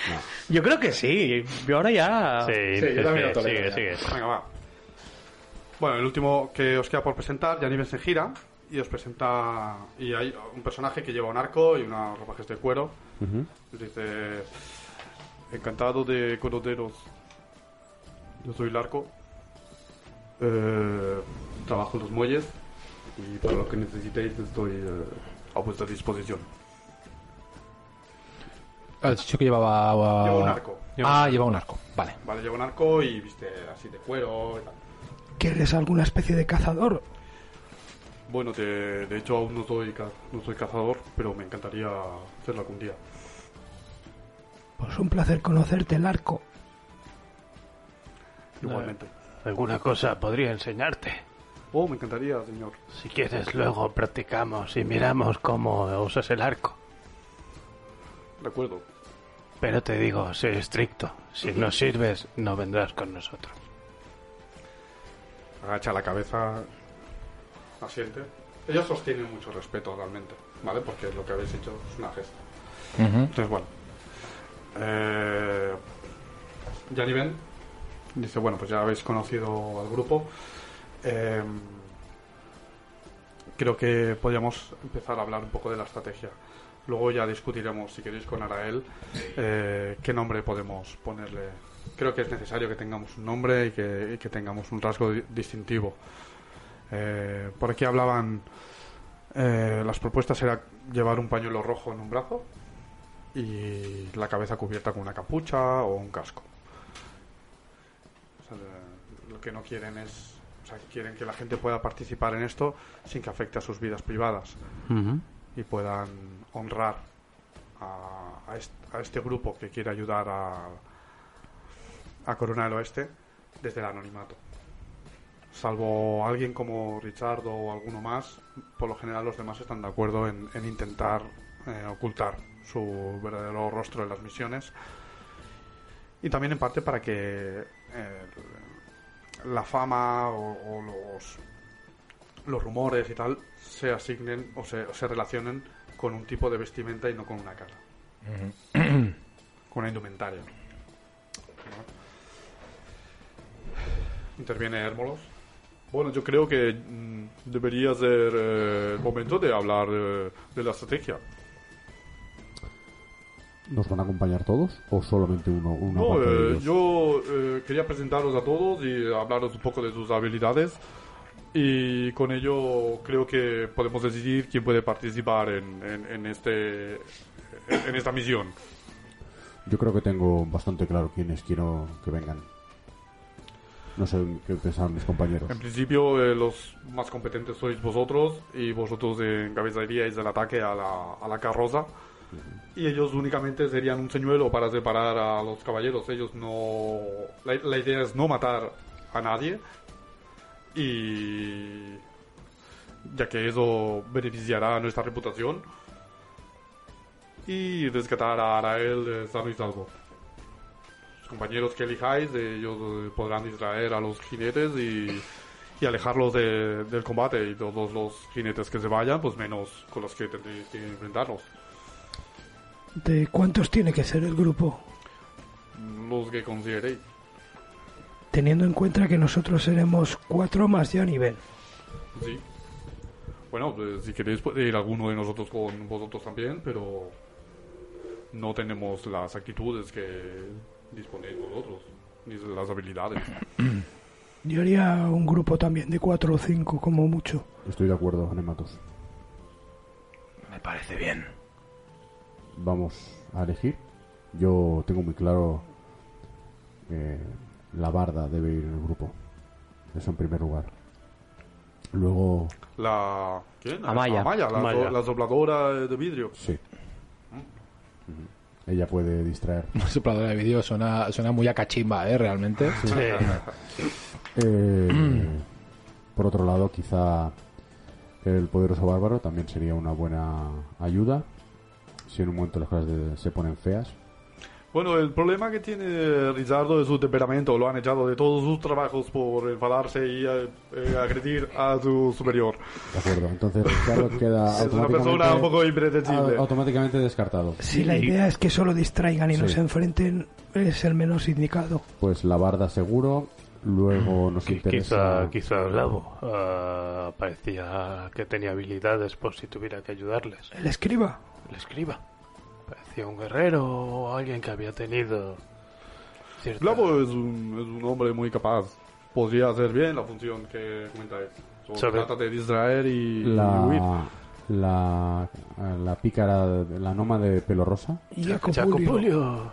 Yo creo que sí. Yo ahora ya. Sí, Sí, yo también sigue, lo tolero sigue, ya. sigue. Venga, va. Bueno, el último que os queda por presentar, Gianni se gira y os presenta... Y hay un personaje que lleva un arco y unas ropajes de cuero. Y dice... Encantado de conoceros. Yo soy el arco. Eh, trabajo en los muelles. Y para lo que necesitéis estoy eh, a vuestra disposición. Has dicho que llevaba... uh, Lleva un arco. Ah, lleva un arco. Vale. Vale, lleva un arco y viste así de cuero y tal. ¿Quieres alguna especie de cazador? Bueno, de, de hecho aún no soy, ca- no soy cazador, pero me encantaría hacerlo algún día. Pues un placer conocerte, el arco. Igualmente. Alguna cosa podría enseñarte. Oh, me encantaría, señor. Si quieres, luego practicamos y miramos cómo usas el arco. De acuerdo. Pero te digo, sé estricto. Si no sirves, no vendrás con nosotros. Agacha la cabeza, asiente. Ellos sostienen mucho respeto realmente, ¿vale? Porque lo que habéis hecho es una gesta. Entonces, bueno. Eh, Gianni Ben dice, bueno, pues ya habéis conocido al grupo. Eh, creo que podríamos empezar a hablar un poco de la estrategia. Luego ya discutiremos, si queréis, con Arael eh, qué nombre podemos ponerle. Creo que es necesario que tengamos un nombre y que, tengamos un rasgo di- distintivo. Eh, por aquí hablaban, eh, las propuestas era llevar un pañuelo rojo en un brazo y la cabeza cubierta con una capucha o un casco. Lo que no quieren es, o sea, quieren que la gente pueda participar en esto sin que afecte a sus vidas privadas y puedan honrar a, a est- a este grupo que quiere ayudar a, a Corona del Oeste desde el anonimato. Salvo alguien como Richard o alguno más, por lo general los demás están de acuerdo en, en intentar eh, ocultar su verdadero rostro en las misiones. Y también en parte para que eh, la fama o, o los, los rumores y tal se asignen o se, o se relacionen con un tipo de vestimenta y no con una cara. con una indumentaria. ¿no? Interviene Hermolos. Bueno, yo creo que mm, debería ser eh, el momento de hablar eh, de la estrategia. ¿Nos van a acompañar todos o solamente uno? Una No, de eh, ellos? yo eh, quería presentaros a todos y hablaros un poco de sus habilidades y con ello creo que podemos decidir quién puede participar en, en, en este en, en esta misión. Yo creo que tengo bastante claro quiénes quiero que vengan. No sé qué pensaban mis compañeros. En principio eh, los más competentes sois vosotros y vosotros encabezaríais el ataque a la, a la carroza y ellos únicamente serían un señuelo para separar a los caballeros. Ellos no... La, idea es no matar a nadie y... ya que eso beneficiará nuestra reputación y rescatar a Arael eh, sano y. Los compañeros que elijáis, ellos eh, podrán distraer a los jinetes y, y alejarlos de- del combate y todos los jinetes que se vayan, pues menos con los que tendréis que enfrentarlos. ¿De cuántos tiene que ser el grupo? Los que consideréis. Teniendo en cuenta que nosotros seremos cuatro más ya a nivel. Sí. Bueno, pues, si queréis puede ir alguno de nosotros con vosotros también, pero no tenemos las actitudes que disponéis vosotros, ni las habilidades. Yo haría un grupo también de cuatro o cinco como mucho. Estoy de acuerdo, Anematos. Me parece bien. Vamos a elegir. Yo tengo muy claro que la barda debe ir en el grupo. Eso en primer lugar. Luego, La... ¿Quién? Amaya. Amaya, la, Amaya. la sopladora de vidrio. sí. Ella puede distraer. Sopladora de vídeo suena, suena muy a cachimba, ¿eh? Realmente. Eh, por otro lado, quizá el poderoso bárbaro también sería una buena ayuda si en un momento las cosas de- se ponen feas. Bueno, el problema que tiene Rizardo es su temperamento. Lo han echado de todos sus trabajos por enfadarse y eh, eh, agredir a su superior. De acuerdo, entonces Ricardo queda Es una automáticamente, persona un poco impredecible. au- automáticamente descartado. Si la idea es que solo distraigan y no Sí. se enfrenten, es el menos indicado. Pues la barda seguro, luego nos interesa... Quizá, quizá Glavo ah, parecía que tenía habilidades por si tuviera que ayudarles. El escriba. El escriba. Parecía un guerrero o alguien que había tenido cierta... Glavo es un, es un hombre muy capaz. Podría hacer bien la función que comentáis. Solo Sobre- trata de distraer y, y huir. La, la, la pícara, la noma de pelo rosa. Jacopulio.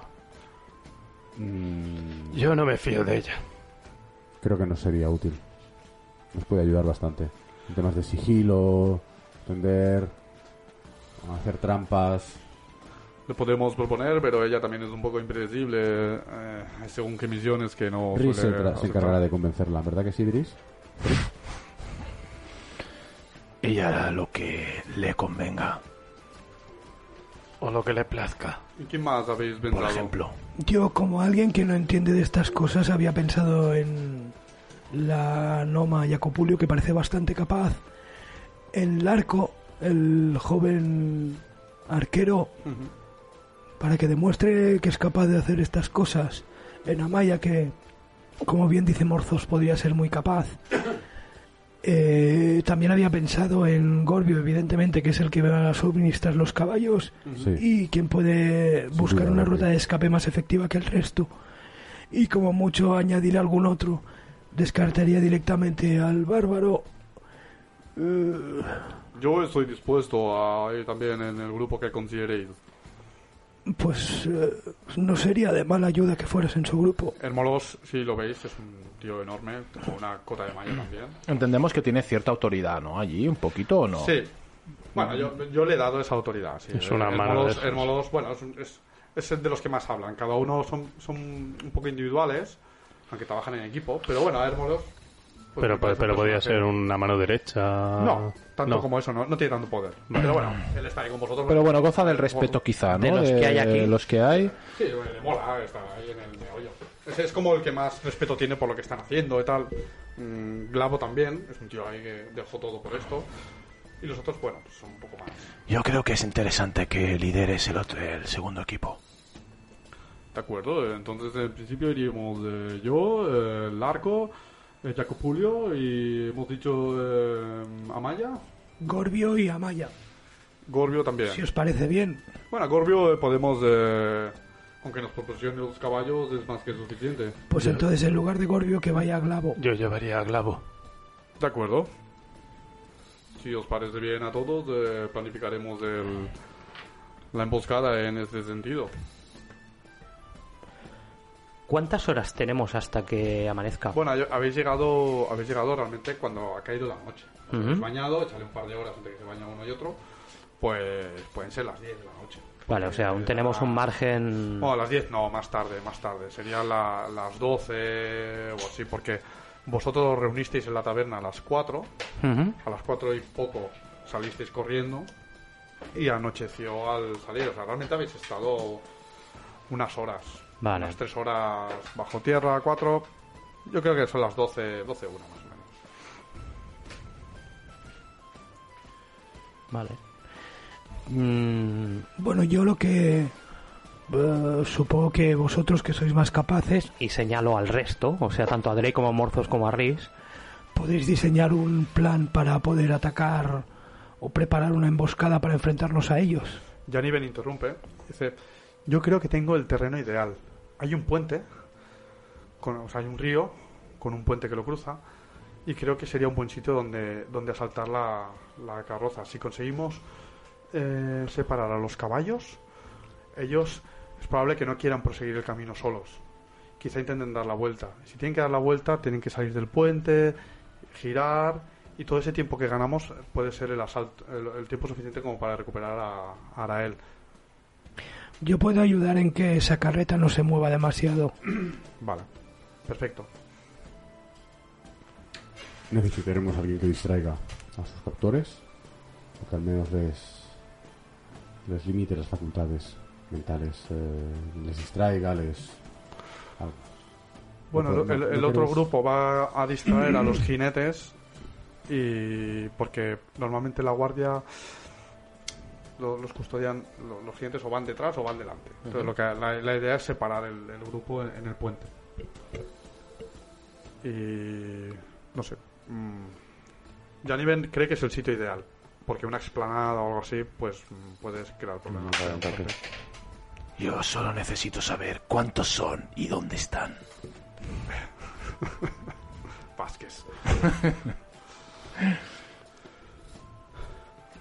Mm, Yo no me fío de ella. creo que no sería útil. Nos puede ayudar bastante. En temas de sigilo, tender, hacer trampas. Le podemos proponer, pero ella también es un poco impredecible eh, según qué misiones que no Driss se, encargará de convencerla, ¿verdad que sí, Driss? Ella hará lo que le convenga. O lo que le plazca. ¿Y quién más habéis pensado? Por ejemplo, Yo, como alguien que no entiende de estas cosas, había pensado en la Noma Jacopulio, que parece bastante capaz. En Larco, el joven arquero, para que demuestre que es capaz de hacer estas cosas. En Amaya, que, como bien dice Morzos, podría ser muy capaz. Eh, también había pensado en Gorbio, evidentemente, que es el que va a suministrar los caballos Sí. y quien puede buscar una ruta de escape más efectiva que el resto. Y como mucho añadir algún otro, descartaría directamente al bárbaro. Eh, Yo estoy dispuesto a ir también en el grupo que consideréis. pues eh, no sería de mala ayuda que fueras en su grupo. Hermolos, si lo veis, es un tío enorme, con una cota de malla también. Entendemos que tiene cierta autoridad, ¿no? Allí, un poquito o no. Sí. Bueno, yo, yo le he dado esa autoridad. Sí. Es una mano Hermolos, de. Hermolos, bueno, es, es, es el de los que más hablan. Cada uno son, son un poco individuales, aunque trabajan en equipo. Pero bueno, a Hermolos... pues pero pero podía personaje- ser una mano derecha. No, tanto No. como eso, no, no tiene tanto poder. Pero bueno, él está ahí con vosotros. Pero bueno, goza del respeto quizá, ¿no? De los que hay aquí. los que hay. Sí, le mola estar ahí en el meollo. Es, es como el que más respeto tiene por lo que están haciendo y tal. Mm, Glavo también, es un tío ahí que dejó todo por esto. Y los otros, bueno, pues son un poco más. yo creo que es interesante que lideres el, otro, el segundo equipo. De acuerdo, eh, entonces en principio iríamos eh, yo, eh, Larco, eh, Jacopulio y hemos dicho eh, Amaya. Gorbio y Amaya, Gorbio también. si os parece bien. Bueno, a Gorbio eh, podemos, eh, aunque nos proporcione los caballos, es más que suficiente. Pues entonces en lugar de Gorbio que vaya a Glavo. Yo llevaría a Glavo. De acuerdo. Si os parece bien a todos, eh, planificaremos el- la emboscada en este sentido. ¿Cuántas horas tenemos hasta que amanezca? Bueno, yo- habéis llegado, habéis llegado realmente cuando ha caído la noche. Ujú. habéis bañado, echarle un par de horas antes que se bañe uno y otro, pues pueden ser las 10 de la noche. Vale, o sea, aún tenemos un margen. No, a las 10 no, más tarde, más tarde. Serían la- las 12 o así, porque vosotros os reunisteis en la taberna a las 4, Ujú. a las 4 y poco salisteis corriendo y anocheció al salir. O sea, realmente habéis estado unas horas. Vale. Unas 3 horas bajo tierra, 4. Yo creo que son las 12, 12 una más o menos. Vale. Mm, Bueno, yo lo que eh, supongo que vosotros que sois más capaces y señalo al resto, o sea, tanto a Drake como a Morzos como a Riz. podéis diseñar un plan para poder atacar o preparar una emboscada para enfrentarnos a ellos. Janiven interrumpe. Dice, yo creo que tengo el terreno ideal. Hay un puente, con, o sea, hay un río con un puente que lo cruza y creo que sería un buen sitio donde, donde asaltar la, carroza. Si conseguimos eh, separar a los caballos, ellos es probable que no quieran proseguir el camino solos. Quizá intenten dar la vuelta. Si tienen que dar la vuelta, tienen que salir del puente, girar y todo ese tiempo que ganamos puede ser el asalto, el, tiempo suficiente como para recuperar a Arael. Yo puedo ayudar en que esa carreta no se mueva demasiado. Vale, perfecto. necesitaremos a alguien que distraiga a sus captores o que al menos les, les limite las facultades mentales, eh, les distraiga, les... algo. Bueno, No- el, no- el- no el otro grupo va a distraer a los jinetes y porque normalmente la guardia lo- los custodian lo- los jinetes o van detrás o van delante. Entonces lo que la, la idea es separar el, el grupo en, en el puente. Y no sé. mm, Janiven cree que es el sitio ideal porque una explanada o algo así pues mm, puedes crear problemas. Yo solo necesito saber cuántos son y dónde están. Vázquez.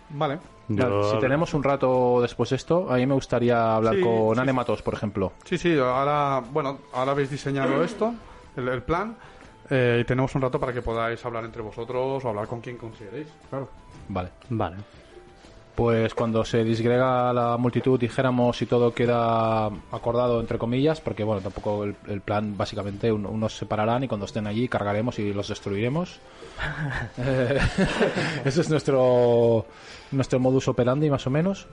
Vale. Si tenemos un rato después de esto, a mí me gustaría hablar Sí, con sí, Anematos, por ejemplo. Sí, sí, ahora, bueno, ahora habéis diseñado esto, el, el plan, eh, y tenemos un rato para que podáis hablar entre vosotros o hablar con quien consideréis. Claro. Vale. Vale. Pues cuando se disgrega la multitud, dijéramos, y todo queda acordado, entre comillas, porque bueno, tampoco el, el plan, básicamente, un- unos se separarán y cuando estén allí cargaremos y los destruiremos. Eh, Ese es nuestro, nuestro modus operandi, más o menos.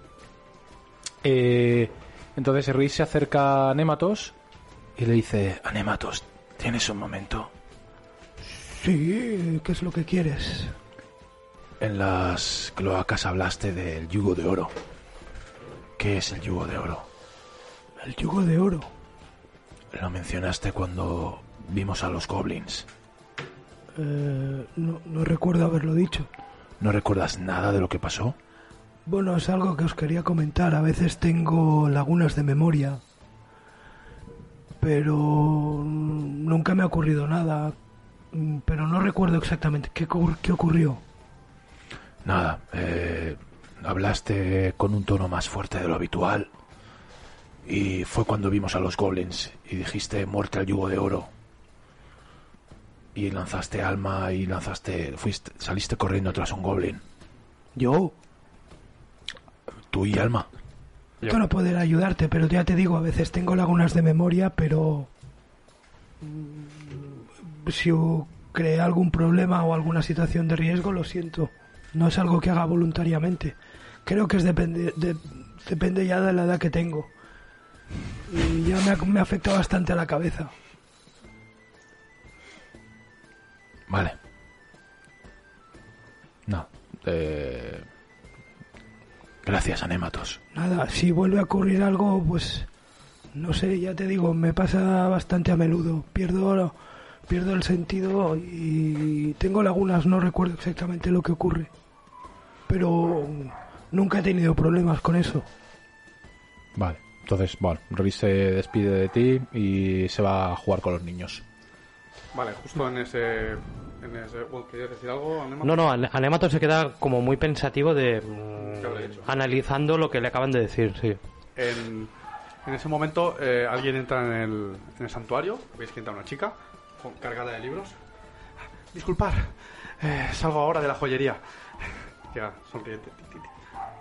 Eh, entonces Riz se acerca a Nematos y le dice, Anematos, ¿tienes un momento? Sí, ¿qué es lo que quieres? En las cloacas hablaste del yugo de oro. ¿Qué es el yugo de oro? El yugo de oro. Lo mencionaste cuando vimos a los goblins. Eh, no, no recuerdo haberlo dicho. ¿No recuerdas nada de lo que pasó? Bueno, es algo que os quería comentar. A veces tengo lagunas de memoria. Pero nunca me ha ocurrido nada. Mm, Pero no recuerdo exactamente qué ocurrió. Nada, eh, hablaste con un tono más fuerte de lo habitual. Y fue cuando vimos a los goblins y dijiste muerte al yugo de oro. Y lanzaste alma y lanzaste. Fuiste, saliste corriendo tras un goblin. ¿Yo? Tú y alma. Yo no poder ayudarte, pero ya te digo, a veces tengo lagunas de memoria, pero mm, si creé algún problema o alguna situación de riesgo, lo siento. No es algo que haga voluntariamente. Creo que es depende, de- depende ya de la edad que tengo. Y ya me, ha- me afecta bastante a la cabeza. Vale. No. Eh, Gracias, Anématos. Nada, si vuelve a ocurrir algo, pues no sé, ya te digo, me pasa bastante a menudo. Pierdo, pierdo el sentido y tengo lagunas, no recuerdo exactamente lo que ocurre. Pero nunca he tenido problemas con eso. Vale. Entonces, bueno, Riz se despide de ti y se va a jugar con los niños. Vale, justo en ese... En ese bueno, ¿Querías decir algo, Anema? No, no, Ane- Anemato se queda como muy pensativo de... mm, ¿Qué habrá hecho? Analizando lo que le acaban de decir, sí. En, en ese momento eh, alguien entra en el, en el santuario, veis que entra una chica con, cargada de libros. Disculpad, eh, salgo ahora de la joyería. Ya, sonriente.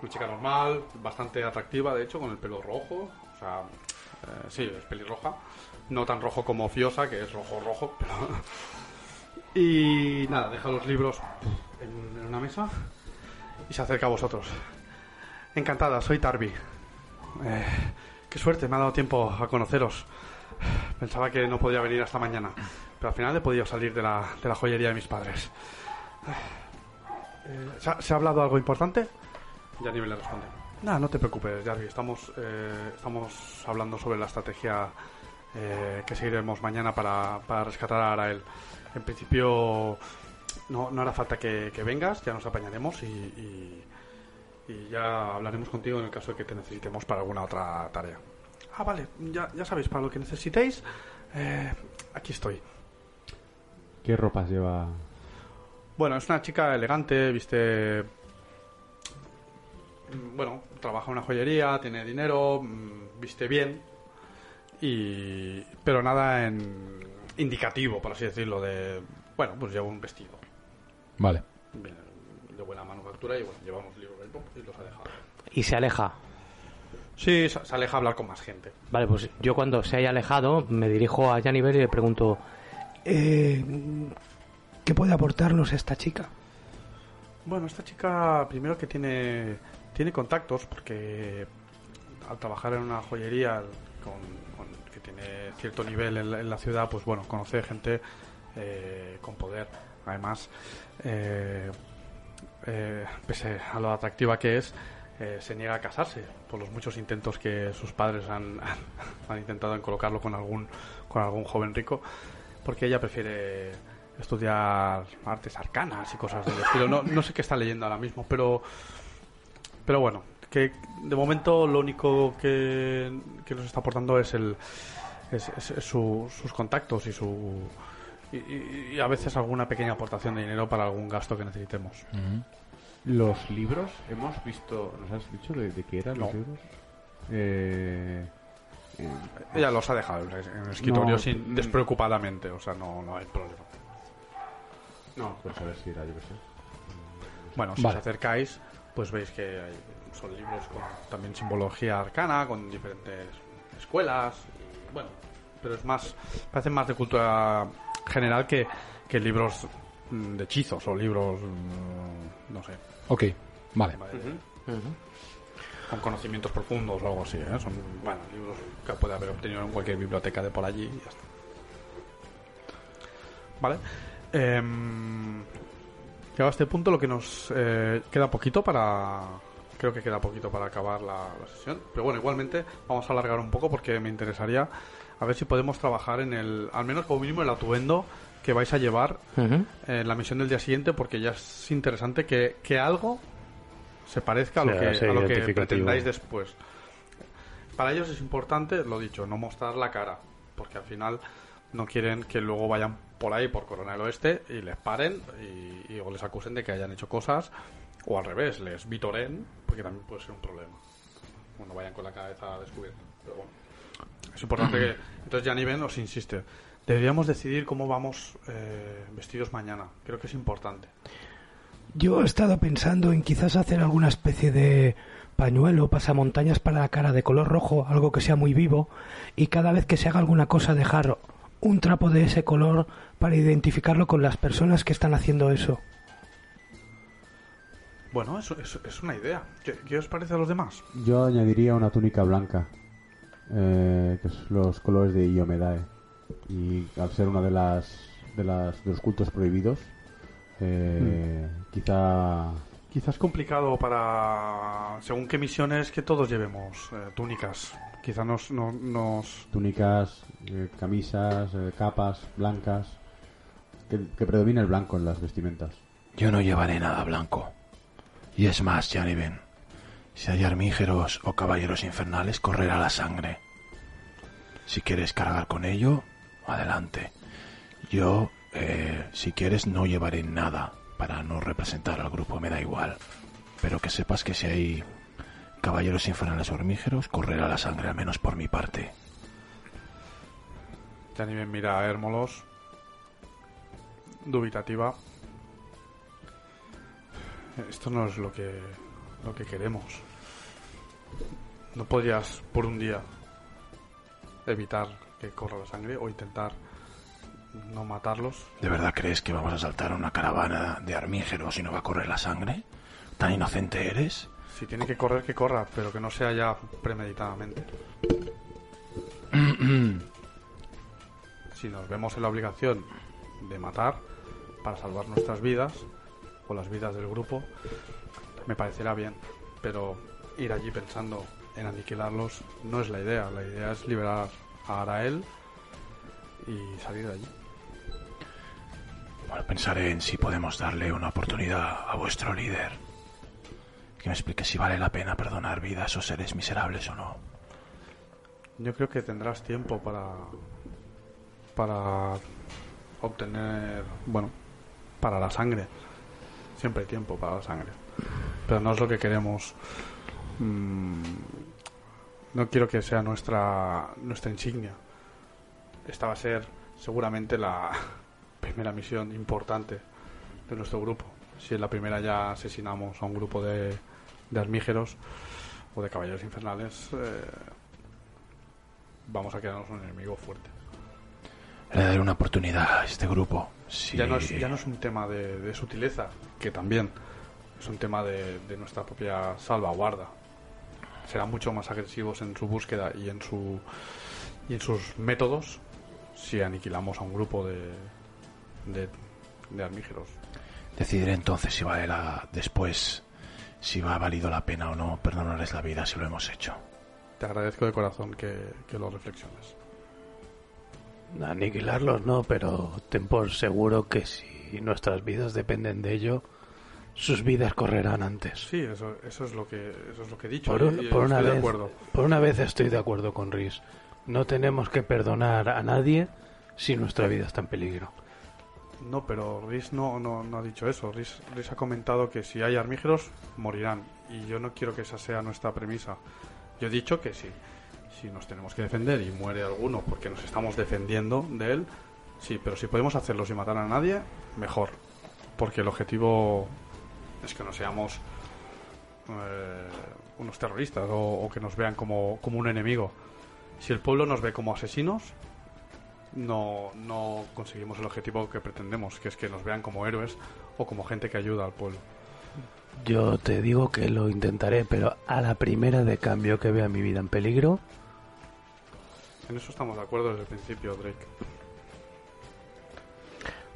Una chica normal, bastante atractiva, de hecho, con el pelo rojo. O sea, eh, sí, es pelirroja. No tan rojo como Fiosa, que es rojo rojo, pero... Y nada, deja los libros en, una mesa y se acerca a vosotros. Encantada, soy Tarby. Eh, qué suerte, me ha dado tiempo a conoceros. Pensaba que no podía venir hasta mañana, pero al final he podido salir de la, de la joyería de mis padres. ¿Se, ha, se ha hablado algo importante? Ya ni me le responde. Nada, no te preocupes, Jarvis. Estamos, eh, estamos hablando sobre la estrategia eh, que seguiremos mañana para, para rescatar a Arael. En principio, no, no hará falta que, que vengas, ya nos apañaremos y, y- y ya hablaremos contigo en el caso de que te necesitemos para alguna otra tarea. Ah, vale, ya, ya sabéis, para lo que necesitéis, eh, aquí estoy. ¿Qué ropas lleva? Bueno, es una chica elegante, viste. mm, Bueno, trabaja en una joyería, tiene dinero, mm, viste bien. Y. Pero nada en. indicativo, por así decirlo, de. Bueno, pues lleva un vestido. Vale. de buena manufactura y bueno, lleva unos libros del pop y los ha dejado. Y se aleja. Sí, se se aleja a hablar con más gente. Vale, pues yo cuando se haya alejado me dirijo a Janiver y le pregunto... Eh, ¿Qué puede aportarnos esta chica? Bueno, esta chica primero que tiene, tiene contactos porque al trabajar en una joyería con, con- que tiene cierto nivel en, la- en la ciudad, pues bueno, conoce gente eh, con poder. Además, eh, eh, pese a lo atractiva que es, eh, se niega a casarse por los muchos intentos que sus padres han, han intentado en colocarlo con algún, con algún joven rico, porque ella prefiere estudiar artes arcanas y cosas del estilo. No, no sé qué está leyendo ahora mismo, pero, pero bueno, que de momento lo único que, que nos está aportando es el es, es- es su- sus contactos y su y, a veces alguna pequeña aportación de dinero para algún gasto que necesitemos. Los libros, hemos visto. ¿Nos has dicho de, de qué eran los libros? Eh, eh, Ella los ha dejado en el- escritorio No, sin mm. despreocupadamente, o sea, no, no hay problema. No, pues a ver si era, yo qué sé. Bueno, si Vale. os acercáis, pues veis que hay- son libros con también simbología arcana, con diferentes escuelas. y, bueno, pero es más, parece más de cultura general que, que libros mm, de hechizos o libros, mm, no sé, Ok, vale. con conocimientos profundos o algo así. ¿eh? Son, bueno, libros que puede haber obtenido en cualquier biblioteca de por allí y ya está. Vale. Llegado a este punto, lo que nos eh, queda poquito para. Creo que queda poquito para acabar la, la sesión. Pero bueno, igualmente vamos a alargar un poco porque me interesaría a ver si podemos trabajar en el. Al menos como mínimo el atuendo que vais a llevar en la misión del día siguiente porque ya es interesante que, que algo se parezca a lo que, a lo que pretendáis después. Para ellos es importante, lo dicho, no mostrar la cara, porque al final no quieren que luego vayan por ahí, por Corona del Oeste, y les paren y, y o les acusen de que hayan hecho cosas, o al revés, les vitoren, porque también puede ser un problema. Bueno, vayan con la cabeza descubierta. Pero bueno, es importante que... Entonces Janiven os insiste, deberíamos decidir cómo vamos eh, vestidos mañana. Creo que es importante. Yo he estado pensando en quizás hacer alguna especie de pañuelo, pasamontañas para la cara de color rojo, algo que sea muy vivo, y cada vez que se haga alguna cosa dejar un trapo de ese color para identificarlo con las personas que están haciendo eso. Bueno, eso es, es una idea. ¿Qué, qué os parece a los demás? Yo añadiría una túnica blanca, eh, que es los colores de Iomedae. Y al ser una de las de, las, de los cultos prohibidos, eh, quizá Quizás complicado para, según qué misiones, que todos llevemos eh, túnicas. Quizás nos, no- nos... túnicas, eh, camisas, eh, capas blancas, que, que predomine el blanco en las vestimentas. Yo no llevaré nada blanco. Y es más, Janiven, si hay armígeros o caballeros infernales, correrá la sangre. Si quieres cargar con ello, adelante. Yo, eh, si quieres, no llevaré nada para no representar al grupo, me da igual. Pero que sepas que si hay caballeros infernales hormígeros, correrá la sangre, al menos por mi parte. Janiven mira a Hermolos, dubitativa. Esto no es lo que, lo que queremos. No podrías, por un día, evitar que corra la sangre o intentar no matarlos. ¿De verdad crees que vamos a saltar a una caravana de armígeros y no va a correr la sangre? ¿Tan inocente eres? Si tiene que correr, que corra, pero que no sea ya premeditadamente. si nos vemos en la obligación de matar para salvar nuestras vidas o las vidas del grupo, me parecerá bien. Pero ir allí pensando en aniquilarlos no es la idea. La idea es liberar a Arael y salir de allí. Bueno, pensaré en si podemos darle una oportunidad a vuestro líder. Que me explique si vale la pena perdonar vidas o seres miserables o no. Yo creo que tendrás tiempo para para obtener, bueno, para la sangre. Siempre hay tiempo para la sangre. Pero no es lo que queremos. Mm, no quiero que sea nuestra nuestra insignia. Esta va a ser seguramente la primera misión importante de nuestro grupo. Si en la primera ya asesinamos a un grupo de, de armígeros o de caballeros infernales, eh, vamos a quedarnos un enemigo fuerte. Le daré una oportunidad a este grupo. Si... Ya, no es, ya no es un tema de, de sutileza, que también es un tema de, de nuestra propia salvaguarda. Serán mucho más agresivos en su búsqueda y en su y en sus métodos si aniquilamos a un grupo de de, de armígeros. Decidiré entonces si vale la... después si va valido la pena o no perdonarles la vida si lo hemos hecho. Te agradezco de corazón que, que lo reflexiones. Aniquilarlos no, pero ten por seguro que si nuestras vidas dependen de ello, sus vidas correrán antes. Sí, eso, eso es lo que eso es lo que he dicho. Por, y- un- y por una vez, por una vez estoy de acuerdo con Rhys. No tenemos que perdonar a nadie si nuestra vida está en peligro. No, pero Rhys no, no, no ha dicho eso. Rhys, Rhys ha comentado que si hay armígeros, morirán. Y yo no quiero que esa sea nuestra premisa. Yo he dicho que sí. Si nos tenemos que defender y muere alguno porque nos estamos defendiendo de él, sí, pero si podemos hacerlo sin matar a nadie, mejor. Porque el objetivo es que no seamos eh, unos terroristas o, o que nos vean como, como un enemigo. Si el pueblo nos ve como asesinos, no, no conseguimos el objetivo que pretendemos, que es que nos vean como héroes o como gente que ayuda al pueblo. Yo te digo que lo intentaré, pero a la primera de cambio que vea mi vida en peligro, En eso estamos de acuerdo desde el principio, Drake.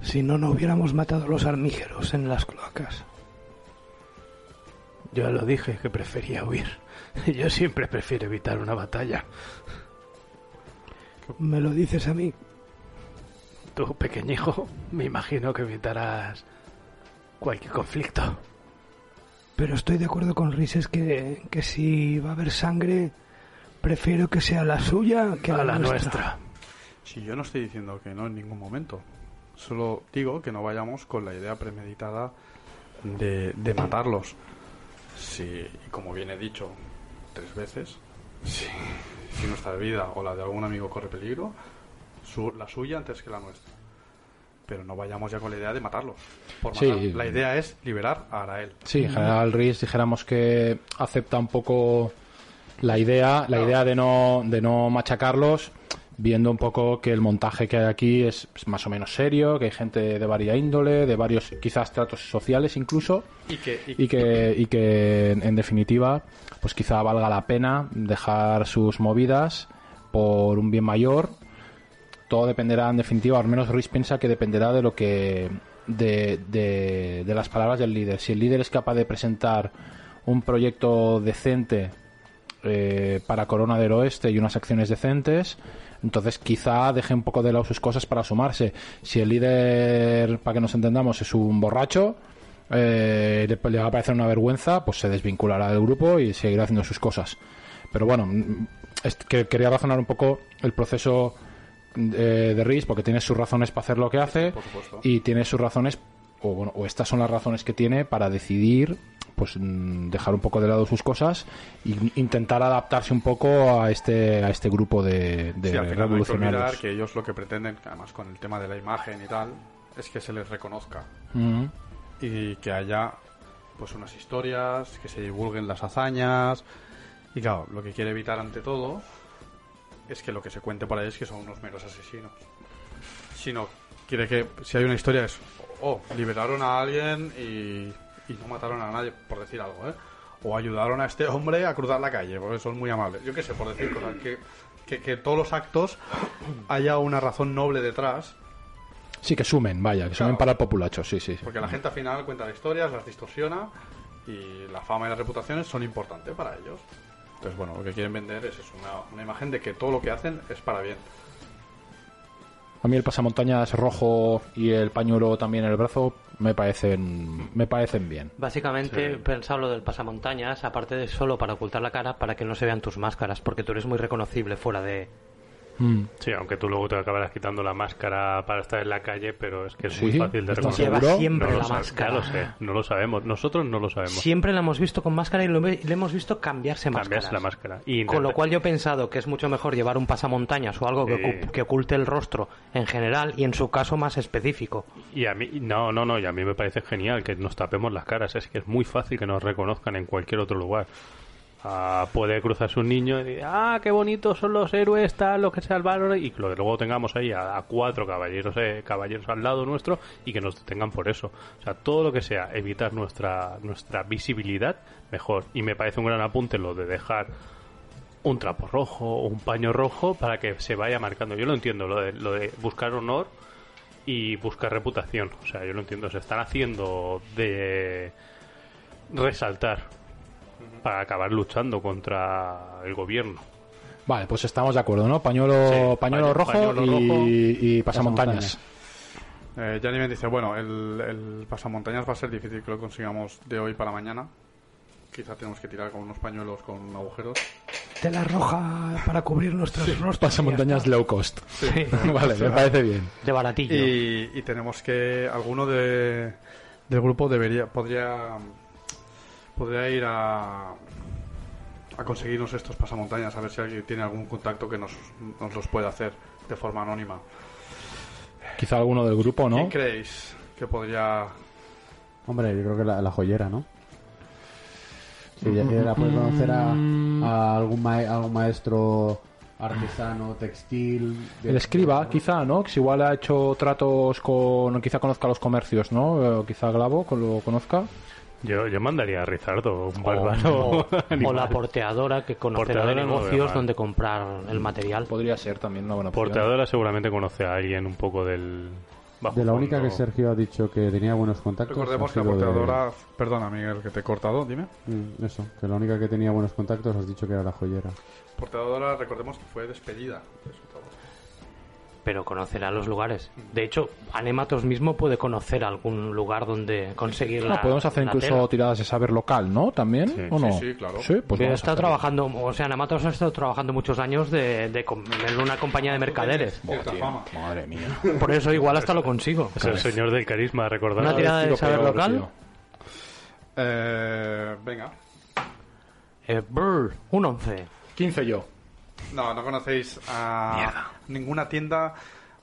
Si no, no hubiéramos matado a los armígeros en las cloacas. yo lo dije que prefería huir. Yo siempre prefiero evitar una batalla. ¿Me lo dices a mí? Tú, pequeñijo, me imagino que evitarás cualquier conflicto. Pero estoy de acuerdo con Rhys, es que, que si va a haber sangre, prefiero que sea la suya que A la, la nuestra. nuestra. Si yo no estoy diciendo que no en ningún momento, solo digo que no vayamos con la idea premeditada de, de matarlos. Si, y como bien he dicho tres veces, si, si nuestra vida o la de algún amigo corre peligro, su- la suya antes que la nuestra. Pero no vayamos ya con la idea de matarlos. Por Sí. La idea es liberar a Arael. Sí, en general Rhys dijéramos que acepta un poco la idea, la idea de no, de no machacarlos, viendo un poco que el montaje que hay aquí es más o menos serio, que hay gente de varia índole, de varios quizás tratos sociales incluso, Y que, y- y que, y que en definitiva, pues quizá valga la pena dejar sus movidas por un bien mayor. Todo dependerá, en definitiva, al menos Ruiz piensa que dependerá de lo que. De, de, de las palabras del líder. Si el líder es capaz de presentar un proyecto decente eh, para Corona del Oeste y unas acciones decentes, entonces quizá deje un poco de lado sus cosas para sumarse. Si el líder, para que nos entendamos, es un borracho, eh, le, va a parecer una vergüenza, pues se desvinculará del grupo y seguirá haciendo sus cosas. Pero bueno, mm, es que quería razonar un poco el proceso eh, de Riz, porque tiene sus razones para hacer lo que hace y tiene sus razones, o, bueno, o estas son las razones que tiene para decidir pues mm, dejar un poco de lado sus cosas e intentar adaptarse un poco a este a este grupo de, de Sí, al final no hay que revolucionarios. que ellos lo que pretenden, además con el tema de la imagen y tal, es que se les reconozca Ujú. y que haya pues unas historias, que se divulguen las hazañas y claro, lo que quiere evitar ante todo es que lo que se cuente por ahí es que son unos meros asesinos. Sino quiere que si hay una historia es oh, liberaron a alguien y, y no mataron a nadie, por decir algo, ¿eh? O ayudaron a este hombre a cruzar la calle, porque son muy amables. Yo qué sé, por decir cosas, que, que, que todos los actos haya una razón noble detrás Sí, que sumen, vaya, que sumen Claro. para el populacho, sí, sí. sí. porque la gente al final cuenta las historias, las distorsiona y la fama y las reputaciones son importantes para ellos. Entonces, bueno, lo que quieren vender es eso, una, una imagen de que todo lo que hacen es para bien. A mí el pasamontañas rojo y el pañuelo también en el brazo me parecen me parecen bien. Básicamente he Sí. pensado lo del pasamontañas, aparte de solo para ocultar la cara, para que no se vean tus máscaras, porque tú eres muy reconocible fuera de... Sí, aunque tú luego te acabarás quitando la máscara para estar en la calle, pero es que es Sí, muy fácil de ¿estás reconocer. Lleva siempre No lo la máscara. Ya lo sé, no lo sabemos. Nosotros no lo sabemos. Siempre la hemos visto con máscara y lo le hemos visto cambiarse máscaras. la máscara. Y Con lo cual yo he pensado que es mucho mejor llevar un pasamontañas o algo que, Sí. que oculte el rostro en general y en su caso más específico. Y a mí, no, no, no, y a mí me parece genial que nos tapemos las caras. Es que es muy fácil que nos reconozcan en cualquier otro lugar. Ah, puede cruzarse un niño y decir, ah, qué bonitos son los héroes, tal, los que salvaron, y que luego tengamos ahí a, a cuatro caballeros eh, caballeros al lado nuestro y que nos detengan por eso. O sea, todo lo que sea evitar nuestra, nuestra visibilidad, mejor. Y me parece un gran apunte lo de dejar un trapo rojo o un paño rojo para que se vaya marcando. Yo lo entiendo, lo de, lo de buscar honor y buscar reputación. O sea, yo lo entiendo. Se están haciendo de resaltar para acabar luchando contra el gobierno. Vale, pues estamos de acuerdo, ¿no? Pañuelo, Sí, pañuelo paño- rojo, pañuelo y, rojo. y pasamontañas. Eh, Gianni me dice, bueno, el, el pasamontañas va a ser difícil que lo consigamos de hoy para mañana. Quizá tenemos que tirar con unos pañuelos con agujeros. Tela roja para cubrir nuestros rostros. Pasamontañas low cost. Sí. vale, me parece bien. De baratillo. Y, y tenemos que alguno de, del grupo debería podría podría ir a a conseguirnos estos pasamontañas a ver si alguien tiene algún contacto que nos, nos los pueda hacer de forma anónima. Quizá alguno del grupo, ¿no? ¿Quién creéis que podría Hombre, yo creo que la, la joyera, ¿no? Si ella ella puede conocer a, a algún, mae- algún maestro artesano, textil... de- El escriba, quizá, ¿no? Que si igual ha hecho tratos con... Quizá conozca los comercios, ¿no? O quizá Glavo lo conozca. Yo, yo mandaría a Rizardo, un bárbaro. o- o la porteadora que conocerá Porteadora de no negocios mal. donde comprar el material. Podría ser también una buena opción. Porteadora seguramente conoce a alguien un poco del bajo De la única que fondo. Sergio ha dicho que tenía buenos contactos. Recordemos que la sido de- porteadora, perdona Miguel que te he cortado, dime. Mm, Eso, que la única que tenía buenos contactos has dicho que era la joyera. Porteadora, recordemos que fue despedida de su trabajo. Pero conocerá los lugares. De hecho, Anematos mismo puede conocer algún lugar donde conseguir la Ah, podemos hacer la incluso tela. tiradas de saber local, ¿no? También, ¿o no? sí, sí, claro. Sí, pues está trabajando, o sea, Anematos ha estado trabajando muchos años de, en una compañía de mercaderes. Fama. Madre mía. Por eso igual hasta lo consigo. Es el señor del carisma, recordad. Una tirada de saber peor, local. Eh, venga. Eh, brr, un 11. 15 yo. No, no conocéis a ninguna tienda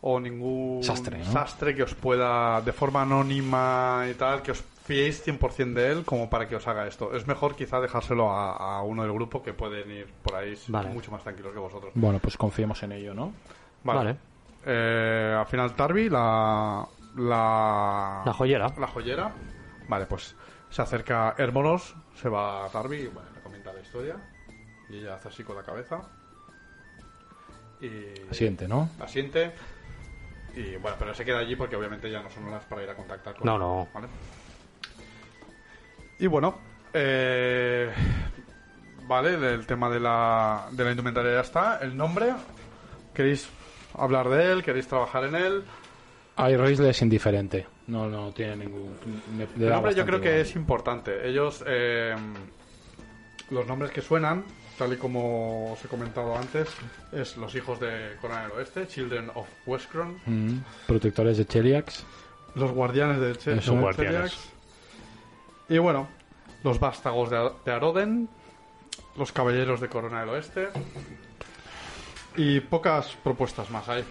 o ningún Sastre, ¿no? sastre que os pueda, de forma anónima y tal, que os fiéis 100% de él como para que os haga esto. Es mejor quizá dejárselo a, a uno del grupo que pueden ir por ahí Vale. mucho más tranquilos que vosotros. Bueno, pues confiemos en ello, ¿no? Vale. Eh, al final Tarby, la, la... La joyera. La joyera. Vale, pues se acerca Hermonos, se va a Tarby y bueno, le comenta la historia. Y ella hace así con la cabeza. Y... Asiente, ¿no? Asiente. Y bueno, pero se queda allí porque obviamente ya no son horas para ir a contactar con No, él, no. ¿vale? Y bueno, eh, vale, el tema de la, de la indumentaria ya está. El nombre, ¿queréis hablar de él? ¿Queréis trabajar en él? Le es indiferente. No, no tiene ningún. El nombre yo creo que igual. es importante. Ellos, eh, los nombres que suenan, tal y como os he comentado antes, es los hijos de Conan del Oeste, Children of Westcron, Mm, Protectores de Cheliax. los guardianes de Che- Eso. de Guardianes. Cheliax. Y bueno, los vástagos de, Ar- de Aroden, los caballeros de Corona del Oeste. Y pocas propuestas más hay.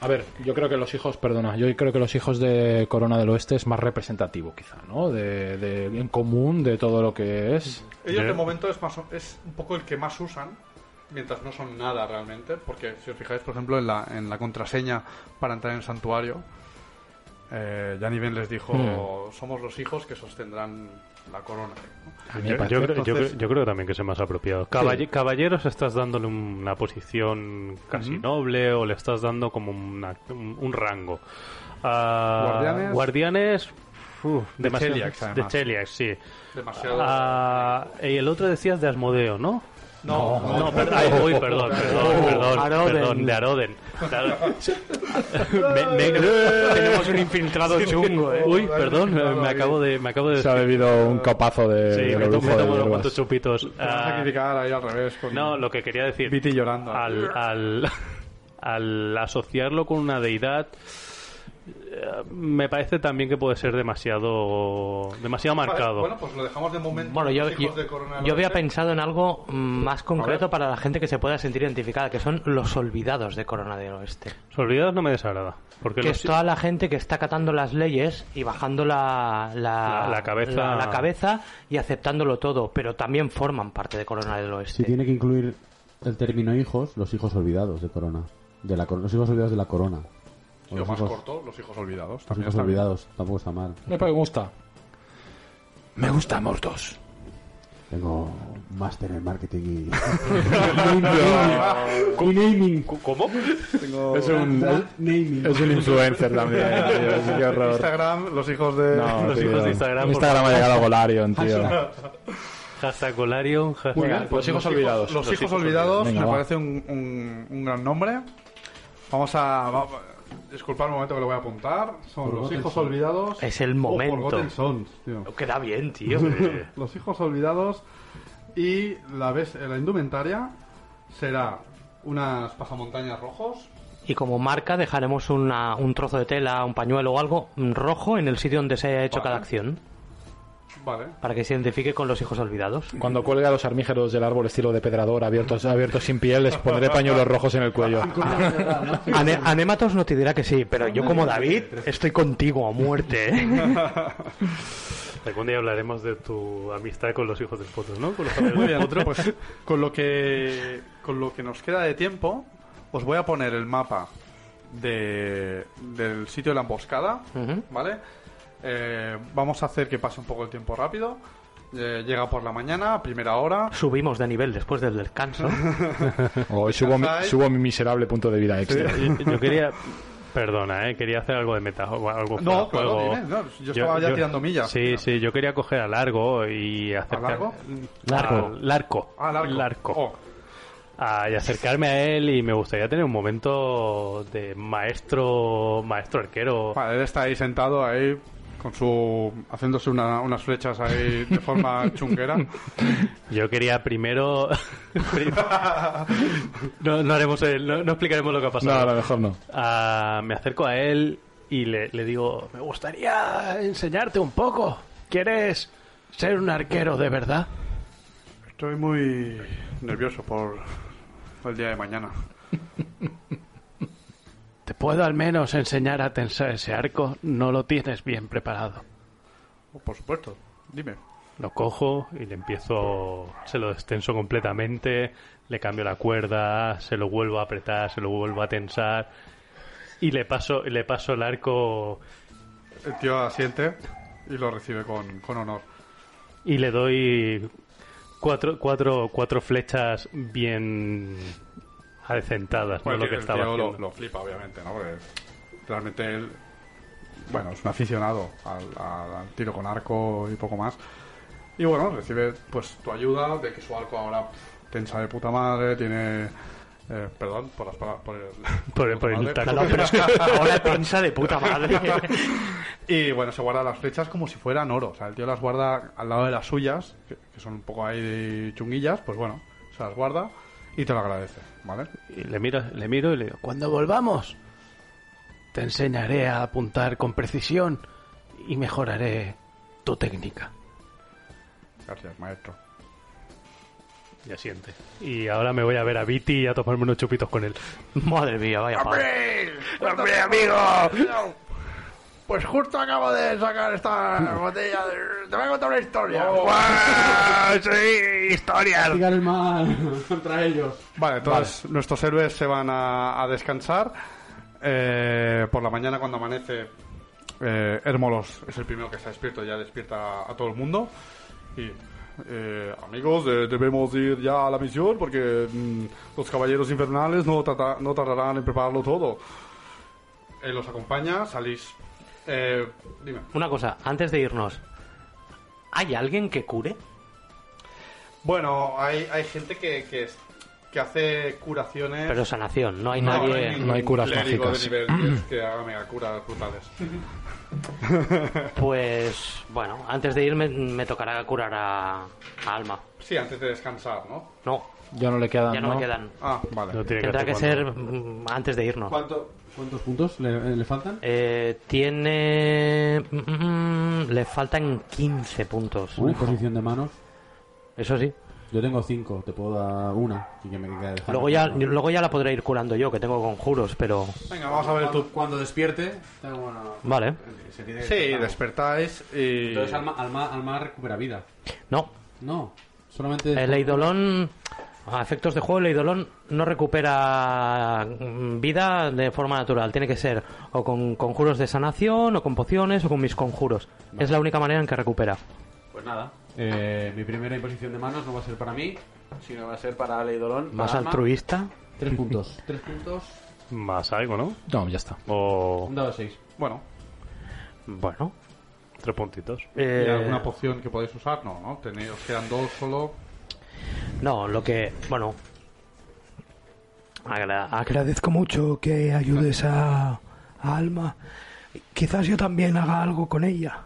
A ver, yo creo que los hijos, perdona, yo creo que los hijos de Corona del Oeste es más representativo, quizá, ¿no? De, de- en común de todo lo que es. Ellos de momento es, más, o- es un poco el que más usan, mientras no son nada realmente, porque si os fijáis, por ejemplo, en la, en la contraseña para entrar en el santuario, eh, Janiven les dijo, Hmm. somos los hijos que sostendrán la corona. Yo, parece- yo creo, yo entonces- creo- yo creo también que es el más apropiado. Caballe- Caballeros estás dándole una posición casi Ujú. noble o le estás dando como una- un, un rango. Ah, Guardianes. Guardianes, uf, De demasiado- Cheliax, de. Cheliax, sí. Demasiado... Ah, y el otro decías de Asmodeo, ¿no? No, No, per- ay, uy, perdón, perdón, perdón, Aroden. perdón, de Aroden. De Aroden. Me- me- Tenemos un infiltrado chungo, eh. Uy, perdón, me, me acabo de, me acabo de Se ha bebido un copazo de, Sí, de me, tomo unos cuantos chupitos. A sacrificar ahí al revés. Con no, lo que quería decir, Viti llorando. al, al, al asociarlo con una deidad, eh, me parece también que puede ser demasiado demasiado marcado. bueno, pues lo dejamos de momento. Bueno, yo, yo, de había Oeste. pensado en algo mm, más concreto para la gente que se pueda sentir identificada, que son los olvidados de Corona del Oeste. Los olvidados no me desagrada. Porque que los- es toda la gente que está acatando las leyes y bajando la, la, La- la cabeza. la- la cabeza y aceptándolo todo, pero también forman parte de Corona del Oeste. Si tiene que incluir el término hijos, los hijos olvidados de Corona. De la, cor- los hijos olvidados de la Corona. O Lo los más hijos, corto, los hijos olvidados. los También hijos está bien. olvidados, tampoco está mal. Me gusta. Me gustamos dos. Tengo un máster en marketing y... y naming. ¿Cómo? Tengo Es un, naming. es un influencer también, tío. Qué horror. Instagram, los hijos de... No, Los tío. hijos de Instagram, por Instagram ha llegado a Golarion, tío. Hashtag Golarion, hashtag- Muy bien, pues los hijos olvidados. Los, Los hijos, hijos olvidados Venga, me va. parece un, un- un gran nombre. Vamos a... va- disculpad el momento que lo voy a apuntar. Son los hijos Sons. olvidados... Es el Oh, momento. Sons, tío. Queda bien, tío. los hijos olvidados y la, ves, la indumentaria será unas pasamontañas rojos Y como marca dejaremos una- un trozo de tela, un pañuelo o algo rojo en el sitio donde se haya hecho Vale. cada acción, vale para que se identifique con los hijos olvidados. Cuando cuelgue a los armígeros del árbol estilo depredador abiertos, abiertos sin piel, les pondré pañuelos rojos en el cuello. Ane- Anématos no te dirá que sí, pero yo como David estoy contigo a muerte. ¿eh? Algún día hablaremos de tu amistad con los hijos del potro, ¿no? Con los muy bien potro. pues con lo que con lo que nos queda de tiempo os voy a poner el mapa de, del sitio de la emboscada Ujú. vale Eh, vamos a hacer que pase un poco el tiempo rápido Eh, llega por la mañana a primera hora Subimos de nivel después del descanso. Subo, mi- subo mi miserable punto de vida extra. Yo, yo quería... Perdona, ¿eh? Quería hacer algo de meta... Algo No, claro, juego. dime, no, yo estaba ya tirando millas. Sí, sí, yo quería coger a Largo y acercar... largo? Largo. Larco. ah largo Larco. Oh, Ah, y acercarme a él y me gustaría tener un momento de maestro maestro arquero. vale, él está ahí sentado ahí con su haciéndose una- unas flechas ahí de forma chunguera Yo quería primero... no, no haremos el- no, no explicaremos lo que ha No, pasado. a lo mejor no. Ah, me acerco a él y le, le digo, Me gustaría enseñarte un poco. ¿Quieres ser un arquero de verdad? estoy muy nervioso por el día de mañana ¿Te puedo al menos enseñar a tensar ese arco? No lo tienes bien preparado. Oh, por supuesto dime lo cojo y le empiezo, se lo destenso completamente, le cambio la cuerda, se lo vuelvo a apretar, se lo vuelvo a tensar y le paso, le paso el arco el tío asiente y lo recibe con, con honor y le doy cuatro, cuatro, cuatro flechas bien adecentadas, no Bueno, lo el que tío- estaba el tío lo, haciendo. lo flipa, obviamente, ¿no? Porque realmente él, bueno, es un aficionado al, al- al tiro con arco y poco más. Y bueno, recibe pues tu ayuda de que su arco ahora tensa de puta madre, tiene... eh, perdón por las palabras... Por el, Por el- por el taco. No, pero es que ahora tensa de puta madre. Y bueno, se guarda las flechas como si fueran oro. O sea, el tío las guarda al lado de las suyas, que, que son un poco ahí de chunguillas, pues bueno, se las guarda y te lo agradece, ¿vale? Y le miro, le miro y le digo, Cuando volvamos, te enseñaré a apuntar con precisión y mejoraré tu técnica. Gracias, maestro. y asiente. Y ahora me voy a ver a Viti y a tomarme unos chupitos con él. Madre mía, vaya pavo. ¡Hombre, amigo! Pues justo acabo de sacar esta botella de... Te voy a contar una historia. ¡Guau! ¡Sí! ¡Historias! Practicar el mal contra ellos. Vale, entonces nuestros héroes se van a, a descansar. Eh, por la mañana cuando amanece, eh, Hermolos es el primero que está despierto, ya despierta a todo el mundo. Y, eh, amigos, eh, debemos ir ya a la misión porque mm, los caballeros infernales no, tardarán en prepararlo todo. Él los acompaña, salís... Eh, dime. Una cosa, antes de irnos, ¿hay alguien que cure? Bueno, hay, hay gente que, que que hace curaciones. Pero sanación, no hay No, nadie. no hay curas mágicas. de nivel 10 que haga mega curas brutales. Pues bueno, antes de irme me tocará curar a, a Alma. Sí, antes de descansar, ¿no? No, Ya no le quedan, ya no, ¿no? me quedan. Ah, vale. No tiene Tendrá que ser mm, antes de irnos. ¿Cuánto- ¿Cuántos puntos le, le faltan? Eh, tiene. mm, mm, le faltan 15 puntos. Una posición de manos. Eso sí. Yo tengo 5, te puedo dar una. Y que me quede dejar Luego ya, luego ya la podré ir curando yo, que tengo conjuros, pero. Venga, vamos a ver tú. cuando despierte, tengo una... Vale. se tiene que Sí, despertáis y. Entonces Alma, Alma, Alma recupera vida. No, No, solamente... el Eidolon. A efectos de juego, el Eidolon no recupera mm, vida de forma natural. Tiene que ser o con conjuros de sanación, o con pociones, o con mis conjuros. Es la única manera en que recupera. Pues nada, eh, mi primera imposición de manos no va a ser para mí, sino va a ser para Leidolón. Más para Alma. altruista. Tres puntos. Tres puntos. Más algo, ¿no? No, ya está. O Un dado seis. Bueno, Bueno. tres puntitos. ¿y eh, alguna poción que podéis usar? No, ¿no? Tenéis, os quedan dos solo. no, lo que. Bueno. Agra- agra- Agradezco mucho que ayudes a, a Alma. Quizás yo también haga algo con ella.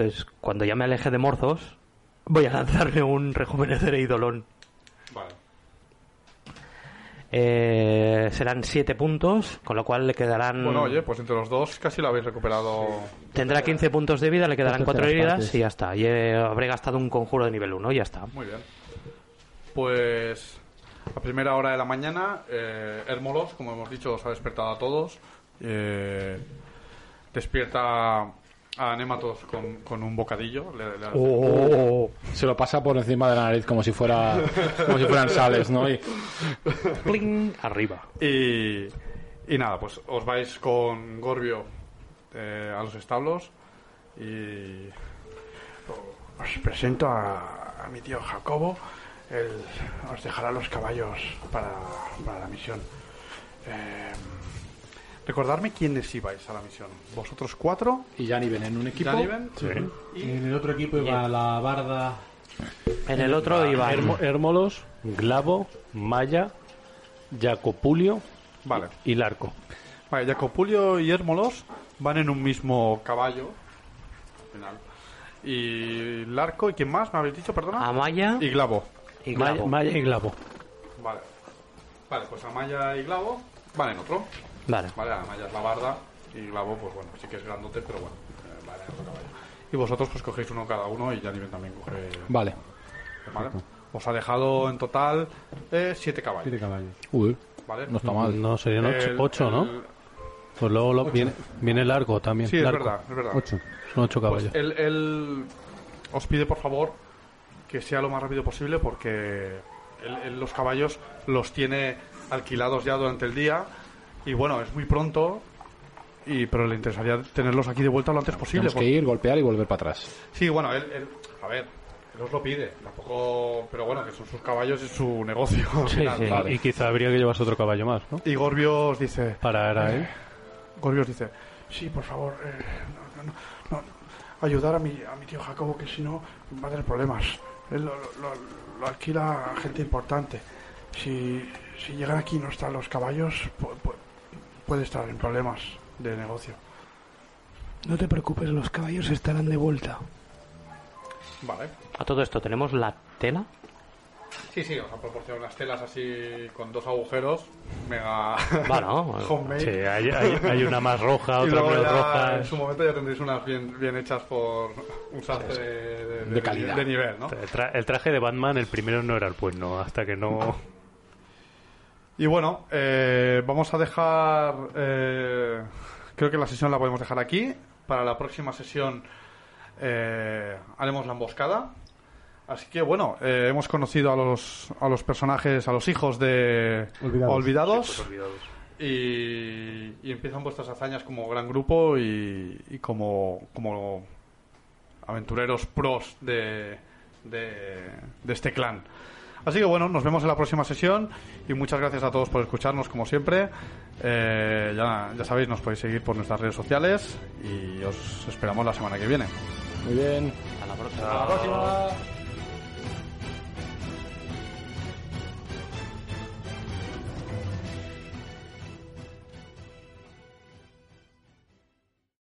Entonces, cuando ya me aleje de Morzos, voy a lanzarle un rejuvenecer Eidolon. Vale. Eh, serán 7 puntos, con lo cual le quedarán. Bueno, oye, pues entre los dos casi lo habéis recuperado. Tendrá 15 puntos de vida, le quedarán Dos 4 terceras heridas partes. y ya está. Y eh, habré gastado un conjuro de nivel 1, ya está. Muy bien. Pues a primera hora de la mañana, eh, Hermolos, como hemos dicho, os ha despertado a todos. Eh, despierta a Nematos con, con un bocadillo. le- le hace- Oh. Se lo pasa por encima de la nariz como si fuera como si fueran sales, ¿no? Y Pling, arriba. Y, y nada, pues os vais con Gorbio eh, a los establos y Os presento a, a mi tío Jacobo. Él os dejará los caballos para, para la misión. eh, recordarme quiénes ibais a la misión. Vosotros cuatro, y ya ni ven en un equipo. Janiven, En el otro equipo iba la barda. En el otro iba. Hermo- Hermolos, Glavo, Maya, Jacopulio Vale. y Larco. Vale, Jacopulio y Hermolos van en un mismo caballo. al final. Y Larco, ¿y quién más? ¿Me habéis dicho, perdona? Amaya Y Glavo. y Maya, Glavo. Maya y Glavo. Vale. Vale, pues Amaya y Glavo van en otro. Vale. Vale, Amaya es la barda y Glavo, pues bueno, sí que es grandote, pero bueno, eh, vale, otro caballo. Y vosotros pues cogéis uno cada uno y Janiven también coge... Vale. ¿vale? Os ha dejado en total eh, siete caballos. Siete caballos. Uy, ¿vale? no está mal. No, serían ocho, El- ocho, ¿no? el- Pues luego lo- viene, viene Largo también. Sí, es Larco. verdad, es verdad. Ocho. Son ocho Pues caballos. él, él os pide por favor que sea lo más rápido posible porque él, él los caballos los tiene alquilados ya durante el día y bueno, es muy pronto y pero le interesaría tenerlos aquí de vuelta lo antes posible. Tenemos que ir, golpear y volver para atrás. Sí, bueno, él, él- a ver, él os lo pide, tampoco, pero bueno, que son sus caballos y su negocio. Sí, final. sí. Y quizá habría que llevarse otro caballo más, ¿no? Y Gorbio os dice, Para era él. Gorbio os dice, Sí, por favor. eh, no, no, no, no. Ayudar a mi, a mi tío Jacobo, que si no va a tener problemas. Él lo, lo- lo alquila a gente importante. Si, si llegan aquí y no están los caballos, pu- pu- puede estar en problemas de negocio. No te preocupes, los caballos estarán de vuelta. vale. A todo esto, ¿tenemos la tela? Sí, sí, os han proporcionado unas telas así con dos agujeros, mega Bueno, homemade. Sí, hay, hay- hay una más roja, otra menos ya roja. en su momento ya tendréis unas bien, bien hechas por un sastre de, de- De calidad. de nivel, ¿no? El, tra- el traje de Batman, el primero no era el bueno, hasta que no... Y bueno, eh, vamos a dejar. eh, creo que la sesión la podemos dejar aquí. Para la próxima sesión eh, haremos la emboscada. Así que bueno, eh, hemos conocido a los, a los personajes, a los hijos de Olvidados. Olvidados. Y, y empiezan vuestras hazañas como gran grupo y, y como, como aventureros pros de, de, de este clan. Así que bueno, nos vemos en la próxima sesión y muchas gracias a todos por escucharnos como siempre. Eh, ya, ya sabéis, nos podéis seguir por nuestras redes sociales y os esperamos la semana que viene. Muy bien. A la próxima. Hasta la próxima.